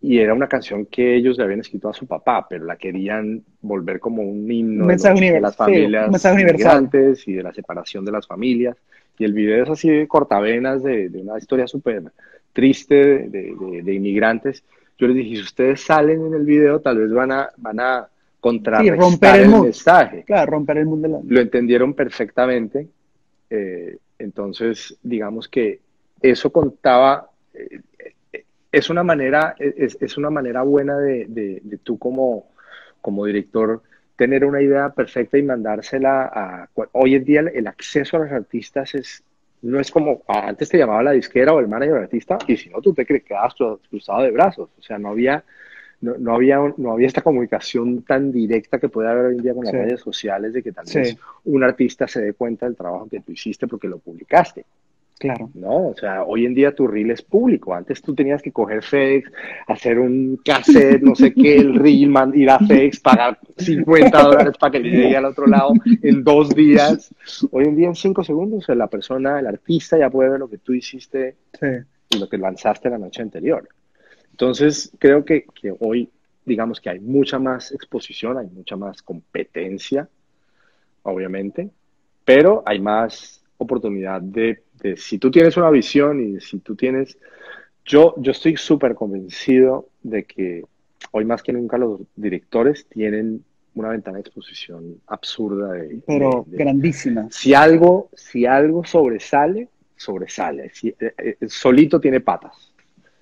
B: y era una canción que ellos le habían escrito a su papá, pero la querían volver como un himno
A: mensaje
B: de las
A: sí,
B: familias
A: universal.
B: inmigrantes y de la separación de las familias. Y el video es así de cortavenas de, de una historia súper triste de- de- de inmigrantes. Yo les dije, si ustedes salen en el video, tal vez van a, van a contrarrestar
A: romper el
B: el,
A: mood.
B: mensaje
A: Claro, romper el mundo la...
B: lo entendieron perfectamente. eh, entonces, digamos que eso contaba, eh, es una manera, es, es una manera buena de, de- de tú como, como director tener una idea perfecta y mandársela a... Hoy en día el acceso a los artistas es, no es como, antes te llamaba la disquera o el manager artista y si no, tú te quedabas cru- cruzado de brazos. O sea, no había, no, había, no había esta comunicación tan directa que puede haber hoy en día con las redes sociales de que tal vez un artista se dé cuenta del trabajo que tú hiciste porque lo publicaste.
A: Claro.
B: No, o sea, hoy en día tu reel es público. Antes tú tenías que coger FedEx, hacer un cassette, no sé qué, el reel, ir a FedEx, pagar 50 dólares para que le llegue al otro lado en dos días. Hoy en día en cinco segundos la persona, el artista ya puede ver lo que tú hiciste y lo que lanzaste la noche anterior. Entonces, creo que, que hoy, digamos que hay mucha más exposición, hay mucha más competencia, obviamente, pero hay más oportunidad de, si tú tienes una visión y si tú tienes, yo, yo estoy súper convencido de que hoy más que nunca los directores tienen una ventana de exposición absurda. De,
A: Pero grandísima.
B: Si algo, si algo sobresale, sobresale. Si, eh, eh, solito tiene patas.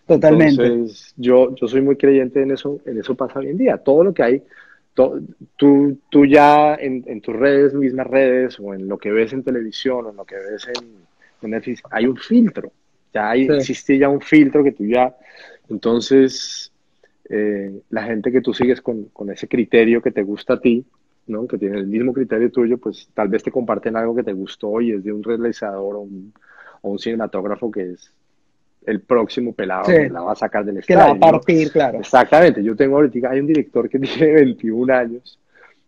A: Totalmente.
B: Entonces, yo, yo soy muy creyente en eso, en eso pasa hoy en día. Todo lo que hay, tú, tú ya en, tus redes, mismas redes, o en lo que ves en televisión, o en lo que ves en, Netflix, hay un filtro. Ya hay, existe ya un filtro que tú ya. Entonces, eh, la gente que tú sigues con, con, ese criterio que te gusta a ti, ¿no? que tiene el mismo criterio tuyo, pues tal vez te comparten algo que te gustó y es de un realizador o un, o un cinematógrafo que es el próximo pelado que la va a sacar del estadio.
A: Que la va a partir, claro.
B: Exactamente. Yo tengo ahorita, hay un director que [laughs] tiene 21 años,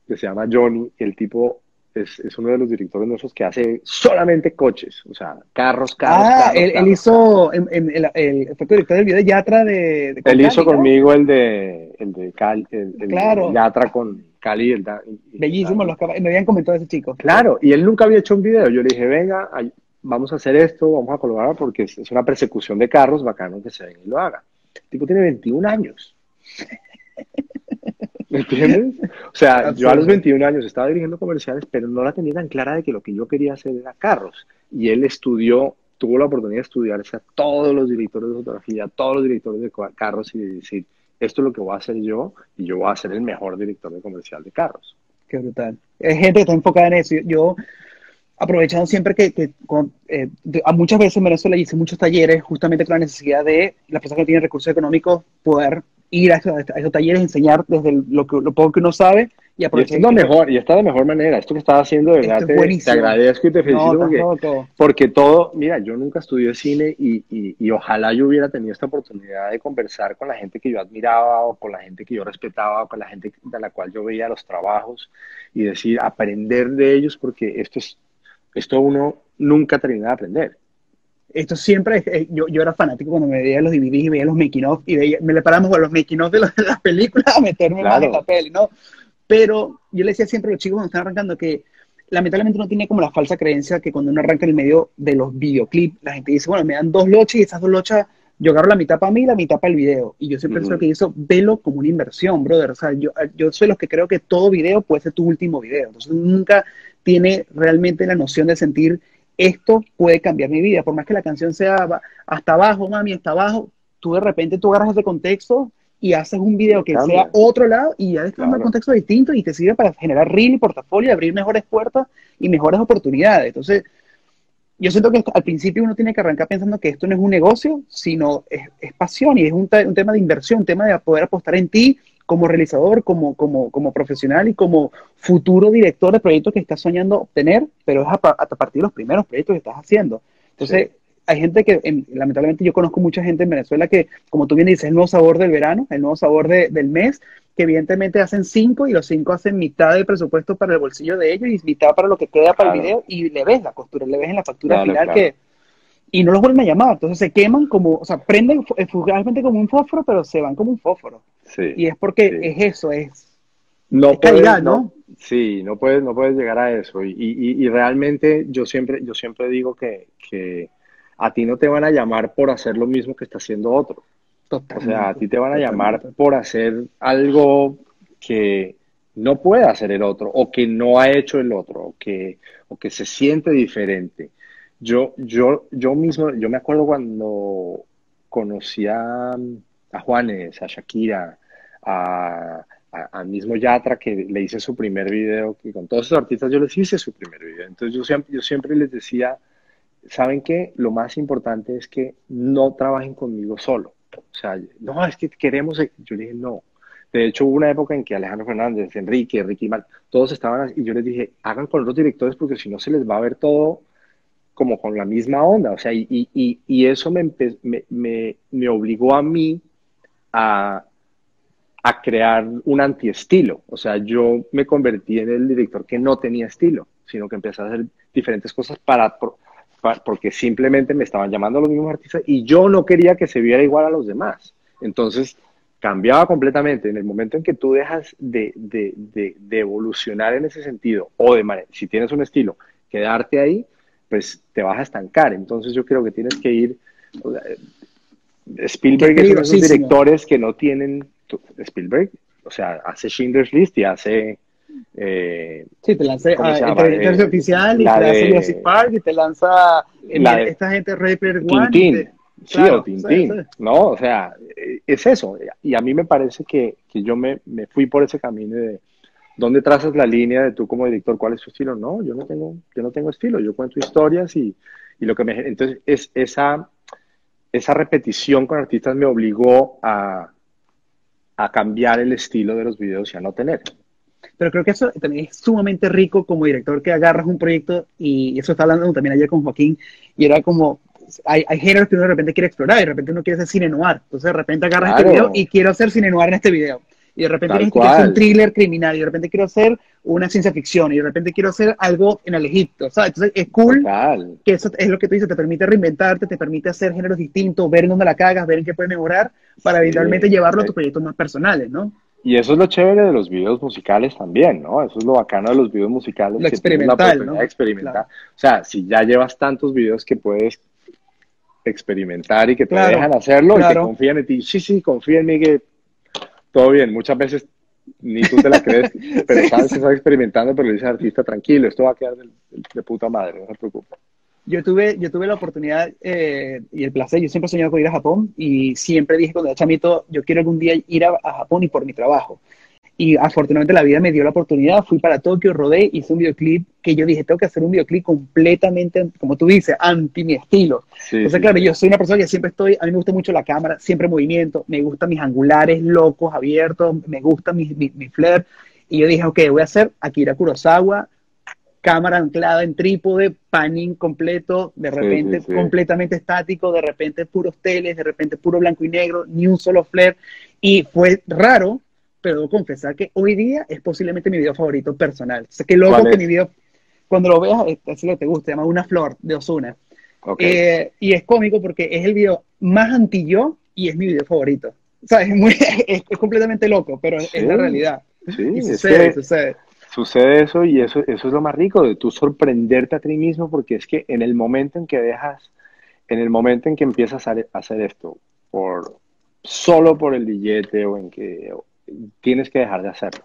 B: que se llama Johnny, el tipo es, es, uno de los directores nuestros que hace solamente coches, o sea, carros, carros.
A: Ah, él, hizo el, el, fue director del video de Yatra de,
B: de Él hizo conmigo el de, el de Cali, el, claro. Yatra con Cali. El,
A: Bellísimo, los, me habían comentado ese chico.
B: Claro, y él nunca había hecho un video. Yo le dije, venga, vamos a hacer esto, vamos a colaborar porque es, una persecución de carros, bacano que se venga y lo haga. El tipo tiene 21 años. [laughs] ¿Me entiendes? O sea, yo a los 21 años estaba dirigiendo comerciales, pero no la tenía tan clara de que lo que yo quería hacer era carros. Y él estudió, tuvo la oportunidad de estudiarse a todos los directores de fotografía, a todos los directores de carros y de decir, esto es lo que voy a hacer yo y yo voy a ser el mejor director de comercial de carros.
A: Qué brutal. Hay gente que está enfocada en eso. Yo, aprovechando siempre que, eh, a muchas veces en Venezuela hice muchos talleres justamente con la necesidad de las personas que tienen recursos económicos poder ir a esos, talleres, enseñar desde lo, que, lo poco que uno sabe y aprovechar.
B: Y mejor, y está de mejor manera. Esto que estás haciendo, de verdad, te, agradezco y te felicito porque, todo. mira, yo nunca estudié cine y, y, y, ojalá yo hubiera tenido esta oportunidad de conversar con la gente que yo admiraba o con la gente que yo respetaba o con la gente de la cual yo veía los trabajos y decir, aprender de ellos porque esto es esto uno nunca termina de aprender.
A: Esto siempre, eh, yo, yo era fanático cuando me veía los DVDs y veía los making of y veía, me le paramos con los making of de, las películas a meterme más en la peli, ¿no? Pero yo le decía siempre a los chicos cuando están arrancando que lamentablemente uno tiene como la falsa creencia que cuando uno arranca en el medio de los videoclips, la gente dice, bueno, me dan dos lochas y esas dos lochas yo agarro la mitad para mí y la mitad para el video. Y yo siempre uh que eso, velo como una inversión, brother. O sea, yo, yo soy los que creo que todo video puede ser tu último video. Entonces, nunca tiene realmente la noción de sentir esto puede cambiar mi vida, por más que la canción sea hasta abajo, mami, hasta abajo, tú de repente tú agarras ese contexto y haces un video que sea otro lado y ya después un contexto distinto y te sirve para generar reel y portafolio, abrir mejores puertas y mejores oportunidades. Entonces, yo siento que al principio uno tiene que arrancar pensando que esto no es un negocio, sino es, pasión y es un, un, tema de inversión, un tema de poder apostar en ti como realizador, como, como, como profesional y como futuro director de proyectos que estás soñando obtener, pero es a, partir de los primeros proyectos que estás haciendo. Entonces, hay gente que, lamentablemente yo conozco mucha gente en Venezuela que, como tú bien dices, el nuevo sabor del verano, el nuevo sabor del mes, que evidentemente hacen cinco y los cinco hacen mitad del presupuesto para el bolsillo de ellos y mitad para lo que queda para el video y le ves la costura, le ves en la factura final que y no los vuelven a llamar. Entonces se queman como, o sea, prenden fugazmente como un fósforo, pero se van como un fósforo. Sí, y es porque es eso, es,
B: no calidad, ¿no? Sí, no puedes, no puedes llegar a eso. Y, y, y realmente yo siempre, yo siempre digo que, que, a ti no te van a llamar por hacer lo mismo que está haciendo otro. o sea, a ti te van a llamar por hacer algo que no puede hacer el otro, o que no ha hecho el otro, o que, o que se siente diferente. Yo, yo, yo mismo, yo me acuerdo cuando conocí a, Juanes, a Shakira, a, mismo Yatra, que le hice su primer video, que con todos esos artistas yo les hice su primer video. Entonces yo siempre, yo siempre les decía, ¿saben qué? Lo más importante es que no trabajen conmigo solo. O sea, no, es que queremos, yo le dije, no, De hecho, hubo una época en que Alejandro Fernández, Enrique, Ricky Mal, todos estaban, y yo les dije, hagan con otros directores porque si no se les va a ver todo como con la misma onda. O sea, y, y, y eso me, me, me, obligó a mí a, a crear un antiestilo. O sea, yo me convertí en el director que no tenía estilo, sino que empecé a hacer diferentes cosas para, porque simplemente me estaban llamando los mismos artistas y yo no quería que se viera igual a los demás. Entonces, cambiaba completamente. En el momento en que tú dejas de, de, de, evolucionar en ese sentido, o de manera, si tienes un estilo, quedarte ahí, pues te vas a estancar. Entonces yo creo que tienes que ir... Spielberg es uno de esos directores que no tienen... Spielberg, o sea, hace Schindler's List y hace...
A: Eh, sí, te lanza inteligencia artificial y te lanza Jurassic Park y te lanza esta gente Rapper
B: One. Sí, o Tintín, ¿no? O sea, es eso. Y a mí me parece que, que yo me, me, fui por ese camino de dónde trazas la línea de tú como director, cuál es tu estilo. No, yo no tengo, yo no tengo estilo, yo cuento historias y, y lo que me... Entonces, es, esa, esa repetición con artistas me obligó a, a cambiar el estilo de los videos y a no tener.
A: Pero creo que eso también es sumamente rico como director que agarras un proyecto y eso está hablando también ayer con Joaquín y era como hay, hay géneros que uno de repente quiere explorar y de repente uno quiere hacer cine noir. Entonces de repente agarras este video y quiero hacer cine noir en este video. Y de repente quiero hacer un thriller criminal y de repente quiero hacer una ciencia ficción y de repente quiero hacer algo en el Egipto. ¿sabes? Entonces es cool que eso es lo que tú dices, te permite reinventarte, te permite hacer géneros distintos, ver en dónde la cagas, ver en qué puedes mejorar para eventualmente llevarlo a tus proyectos más personales, ¿no?
B: Y eso es lo chévere de los videos musicales también, ¿no? Eso es lo bacano de los videos musicales.
A: Lo experimental, ¿no?
B: experimentar. O sea, si ya llevas tantos videos que puedes experimentar y que te dejan hacerlo y que confían en ti. Sí, sí, confía en mí que todo bien. Muchas veces ni tú te la crees, [laughs] pero sabes que estás experimentando, pero le dices al artista, tranquilo, esto va a quedar de, puta madre, no se preocupe.
A: Yo tuve, yo tuve la oportunidad eh, y el placer, yo siempre he soñado con ir a Japón y siempre dije cuando era chamito, yo quiero algún día ir a Japón y por mi trabajo. Y afortunadamente la vida me dio la oportunidad, fui para Tokio, rodé, hice un videoclip que yo dije, tengo que hacer un videoclip completamente, como tú dices, anti mi estilo. Entonces, claro, yo soy una persona que siempre estoy, a mí me gusta mucho la cámara, siempre en movimiento, me gustan mis angulares locos, abiertos, me gusta mi, mi, mi flair. Y yo dije, ok, voy a hacer Akira Kurosawa, cámara anclada en trípode, panning completo, de repente completamente estático, de repente puros teles, de repente puro blanco y negro, ni un solo flare. Y fue raro pero debo confesar que hoy día es posiblemente mi video favorito personal. O sea, que loco que mi video, cuando lo veas, es lo que te gusta, se llama Una Flor de Osuna. Eh, y es cómico porque es el video más anti-yo y es mi video favorito. O sea, es, muy, [laughs] es, completamente loco, pero es la realidad.
B: Sí, sucede, sucede. Sucede eso y eso, eso es lo más rico, de tú sorprenderte a ti mismo, porque es que en el momento en que dejas, en el momento en que empiezas a hacer esto, por solo por el billete o en que tienes que dejar de hacerlo.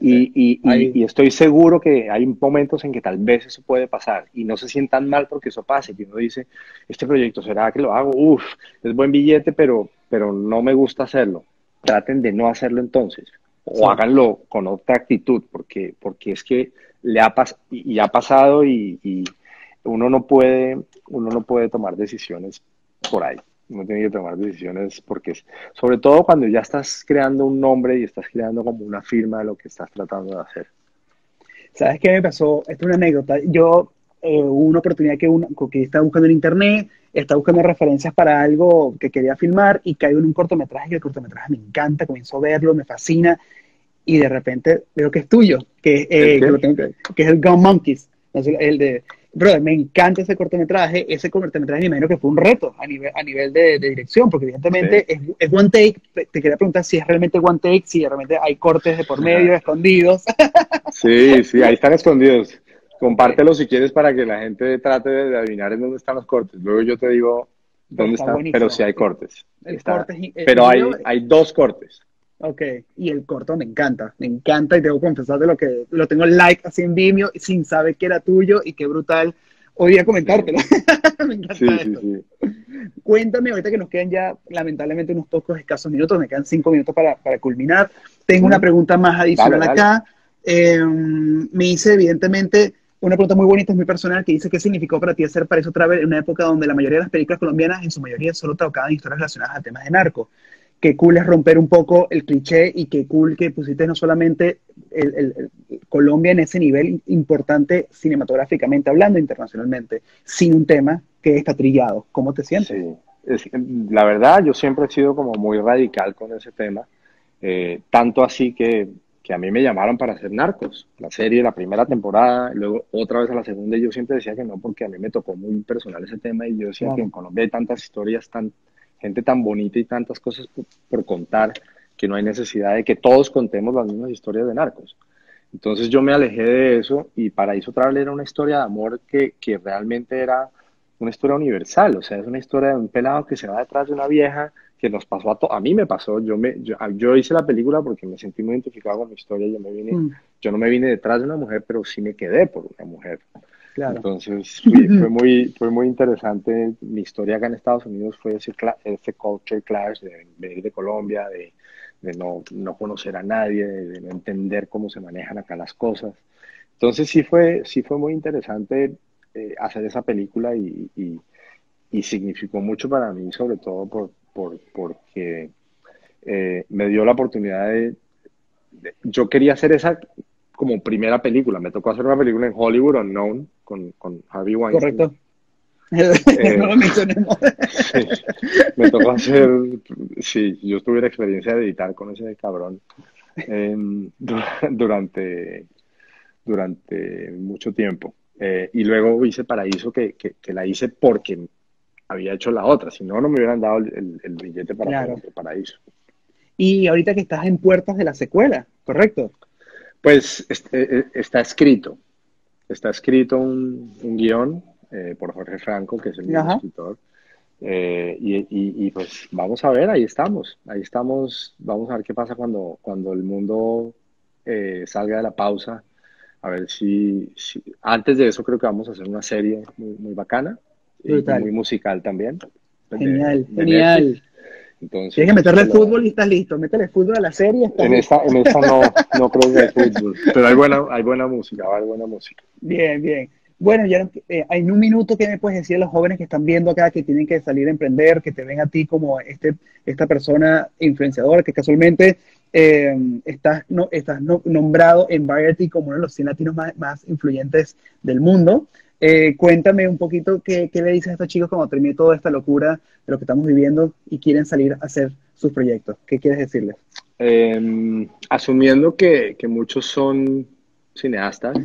B: Y, y, estoy seguro que hay momentos en que tal vez eso puede pasar y no se sientan mal porque eso pase. Y uno dice, este proyecto, ¿será que lo hago? Uf, es buen billete, pero, pero no me gusta hacerlo. Traten de no hacerlo entonces. O háganlo con otra actitud, porque, porque es que le ha, y ha pasado y, uno, no puede, uno no puede tomar decisiones por ahí no tiene que tomar decisiones porque, sobre todo cuando ya estás creando un nombre y estás creando como una firma de lo que estás tratando de hacer.
A: ¿Sabes qué me pasó? Esta es una anécdota. Yo eh, hubo una oportunidad que, uno, que estaba buscando en internet, estaba buscando referencias para algo que quería filmar y caigo en un cortometraje y el cortometraje me encanta, comienzo a verlo, me fascina y de repente veo que es tuyo, que, eh, que, es el Gun Monkeys, el de Bro, me encanta ese cortometraje. Ese cortometraje me imagino que fue un reto a nivel, a nivel de, dirección, porque evidentemente es, one take. Te quería preguntar si es realmente one take, si realmente hay cortes de por medio, escondidos. [laughs]
B: Sí, sí, ahí están escondidos. Compártelo si quieres para que la gente trate de adivinar en dónde están los cortes. Luego yo te digo dónde están, pero sí hay cortes. pero hay, hay dos cortes.
A: Ok, y el corto me encanta, me encanta y tengo que confesarte lo que lo tengo like así en Vimeo sin saber que era tuyo y qué brutal hoy día comentártelo. [laughs] me encanta esto. Cuéntame, ahorita que nos quedan ya lamentablemente unos pocos escasos minutos, me quedan cinco minutos para, para culminar. Tengo una pregunta más adicional acá. Em, me hice evidentemente una pregunta muy bonita, es muy personal, que dice qué significó para ti hacer París otra vez en una época donde la mayoría de las películas colombianas, en su mayoría, solo tocaban historias relacionadas a temas de narco. Qué cool es romper un poco el cliché y qué cool que pusiste no solamente el, Colombia en ese nivel importante cinematográficamente hablando internacionalmente, sin un tema que está trillado. ¿Cómo te sientes?
B: Sí. la verdad, yo siempre he sido como muy radical con ese tema, eh, tanto así que, que, a mí me llamaron para hacer Narcos, la serie, la primera temporada, y luego otra vez a la segunda, y yo siempre decía que no, porque a mí me tocó muy personal ese tema, y yo decía que en Colombia hay tantas historias tan gente tan bonita y tantas cosas por, contar que no hay necesidad de que todos contemos las mismas historias de narcos. Entonces yo me alejé de eso y Paraíso Travel era una historia de amor que, que realmente era una historia universal, o sea, es una historia de un pelado que se va detrás de una vieja que nos pasó a todos, a mí me pasó, yo, me, yo, hice la película porque me sentí muy identificado con mi historia, yo, me vine, mm. yo no me vine detrás de una mujer, pero sí me quedé por una mujer. Entonces [clears throat] fue, muy, fue muy interesante. Mi historia acá en Estados Unidos fue ese, ese culture clash de venir de Colombia, de, de no, no, conocer a nadie, de, no entender cómo se manejan acá las cosas. Entonces sí fue, sí fue muy interesante eh, hacer esa película y, y, y, significó mucho para mí, sobre todo por, por porque eh, me dio la oportunidad de, Yo quería hacer esa como primera película. Me tocó hacer una película en Hollywood, Unknown, con, con Harvey Weinstein.
A: Correcto. Eh, [laughs] no lo mencionemos.
B: sí, me tocó hacer, sí, yo tuve la experiencia de editar con ese cabrón em, durante, durante mucho tiempo. Eh, y luego hice Paraíso, que, que, que, la hice porque había hecho la otra, si no, no me hubieran dado el, el, billete para claro. Paraíso.
A: Y ahorita que estás en puertas de la secuela, ¿correcto?
B: Pues este, está escrito, está escrito un, guion eh, por Jorge Franco, que es el mismo escritor. Eh, y, pues vamos a ver, ahí estamos, ahí estamos, vamos a ver qué pasa cuando, cuando el mundo eh, salga de la pausa, a ver si, antes de eso creo que vamos a hacer una serie muy, muy bacana, y muy musical también.
A: Genial, genial. Tienes que meterle fútbol y estás listo. Métele fútbol a la serie.
B: En esta, en esta no, no [laughs] creo que hay fútbol, pero hay buena, hay buena música, hay buena música.
A: Bien, bien. Bueno, ya eh, en un minuto, ¿qué me puedes decir a los jóvenes que están viendo acá, que tienen que salir a emprender, que te ven a ti como este, esta persona influenciadora, que casualmente eh, estás, no, estás nombrado en Variety como uno de los 100 latinos más, más influyentes del mundo? Eh, cuéntame un poquito qué, le dices a estos chicos cuando termine toda esta locura de lo que estamos viviendo y quieren salir a hacer sus proyectos. ¿Qué quieres decirles?
B: Em, asumiendo que, muchos son cineastas,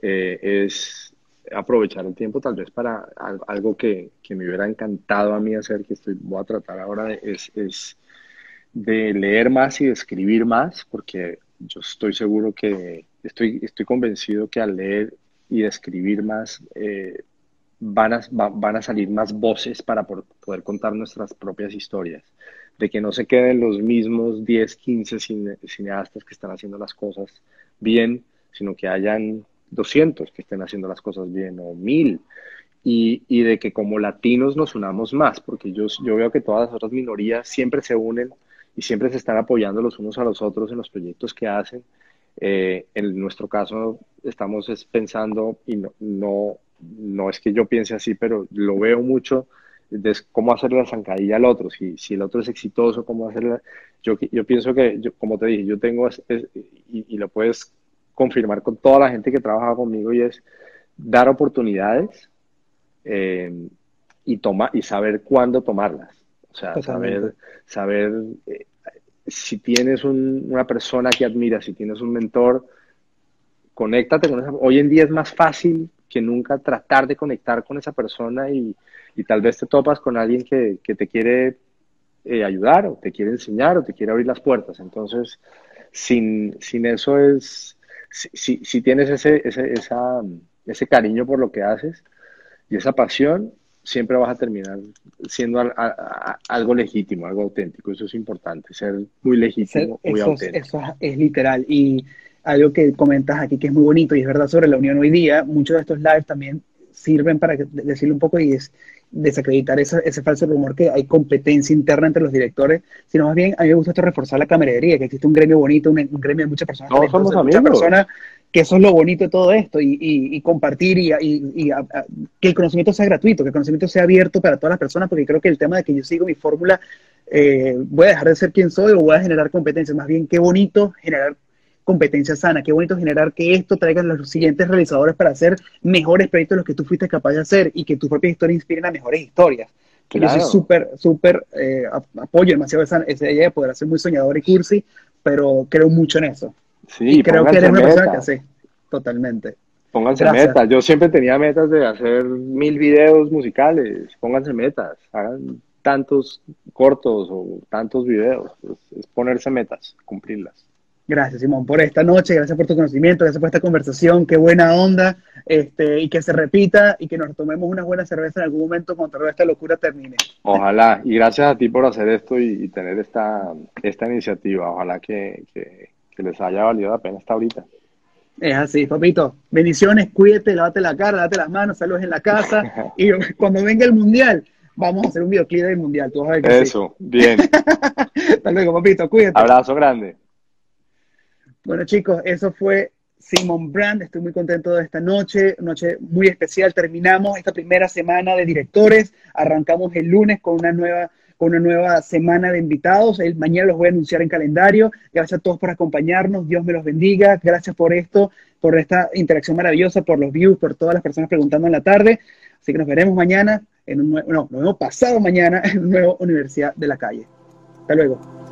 B: eh, es aprovechar el tiempo tal vez para algo que, me hubiera encantado a mí hacer, que estoy, voy a tratar ahora, es, es de leer más y de escribir más, porque yo estoy seguro que, estoy, estoy convencido que al leer y escribir más, eh, van, a, van a salir más voces para poder contar nuestras propias historias. De que no se queden los mismos 10, 15 cineastas que están haciendo las cosas bien, sino que hayan 200 que estén haciendo las cosas bien o 1000. Y, y, de que como latinos nos unamos más, porque yo, yo veo que todas las otras minorías siempre se unen y siempre se están apoyando los unos a los otros en los proyectos que hacen eh, en nuestro caso estamos pensando, y no, no, es que yo piense así, pero lo veo mucho, de cómo hacerle la zancadilla al otro, si, si el otro es exitoso, cómo hacerle... Yo, yo pienso que, como te dije, yo tengo, y, lo puedes confirmar con toda la gente que trabaja conmigo, y es dar oportunidades eh, y, toma, y saber cuándo tomarlas. O sea, saber, saber eh, si tienes una persona que admiras, si tienes un mentor, conéctate con esa. Hoy en día es más fácil que nunca tratar de conectar con esa persona y, tal vez te topas con alguien que, te quiere eh, ayudar o te quiere enseñar o te quiere abrir las puertas. Entonces, sin, eso es, si, tienes ese cariño por lo que haces y esa pasión, siempre vas a terminar siendo algo legítimo, algo auténtico. Eso es importante, ser muy legítimo, muy auténtico.
A: Eso es literal. Y algo que comentas aquí que es muy bonito y es verdad sobre la unión hoy día, muchos de estos lives también sirven para decirle un poco y es desacreditar ese, ese falso rumor que hay competencia interna entre los directores, sino más bien a mí me gusta esto reforzar la camaradería, que existe un gremio bonito, un, gremio de muchas personas.
B: No, somos amigos. Muchas personas
A: que eso es lo bonito de todo esto y, y, compartir y, y que el conocimiento sea gratuito, que el conocimiento sea abierto para todas las personas, porque creo que el tema de que yo sigo mi fórmula eh, voy a dejar de ser quien soy o voy a generar competencia. Más bien, qué bonito generar competencia sana, qué bonito generar que esto traiga a los siguientes realizadores para hacer mejores proyectos de los que tú fuiste capaz de hacer y que tus propias historias inspiren a mejores historias. Yo soy súper, súper, eh, apoyo demasiado esa, esa, idea de poder ser muy soñador y cursi, pero creo mucho en eso.
B: Sí,
A: y creo que eres una persona que hace, totalmente.
B: Pónganse metas. Yo siempre tenía metas de hacer mil videos musicales. Pónganse metas. Hagan tantos cortos o tantos videos. es ponerse metas, cumplirlas.
A: Gracias, Simón, por esta noche, gracias por tu conocimiento, gracias por esta conversación, qué buena onda, este, y que se repita y que nos tomemos una buena cerveza en algún momento cuando toda esta locura termine.
B: Ojalá, y gracias a ti por hacer esto y, tener esta, esta iniciativa, ojalá que, les haya valido la pena hasta ahorita.
A: Es así, papito. Bendiciones, cuídate, lávate la cara, date las manos, saludos en la casa, [laughs] y cuando venga el mundial, vamos a hacer un videoclip del mundial, tú vas a ver
B: que Eso, bien. [laughs]
A: hasta luego, papito, cuídate.
B: Abrazo grande.
A: Bueno, chicos, eso fue Simon Brand. Estoy muy contento de esta noche, noche muy especial. Terminamos esta primera semana de directores. Arrancamos el lunes con una nueva con una nueva semana de invitados. El, mañana los voy a anunciar en calendario. Gracias a todos por acompañarnos. Dios me los bendiga. Gracias por esto, por esta interacción maravillosa, por los views, por todas las personas preguntando en la tarde. Así que nos veremos mañana, en un no, nos pasado mañana [laughs] en una nueva Universidad de la Calle. Hasta luego.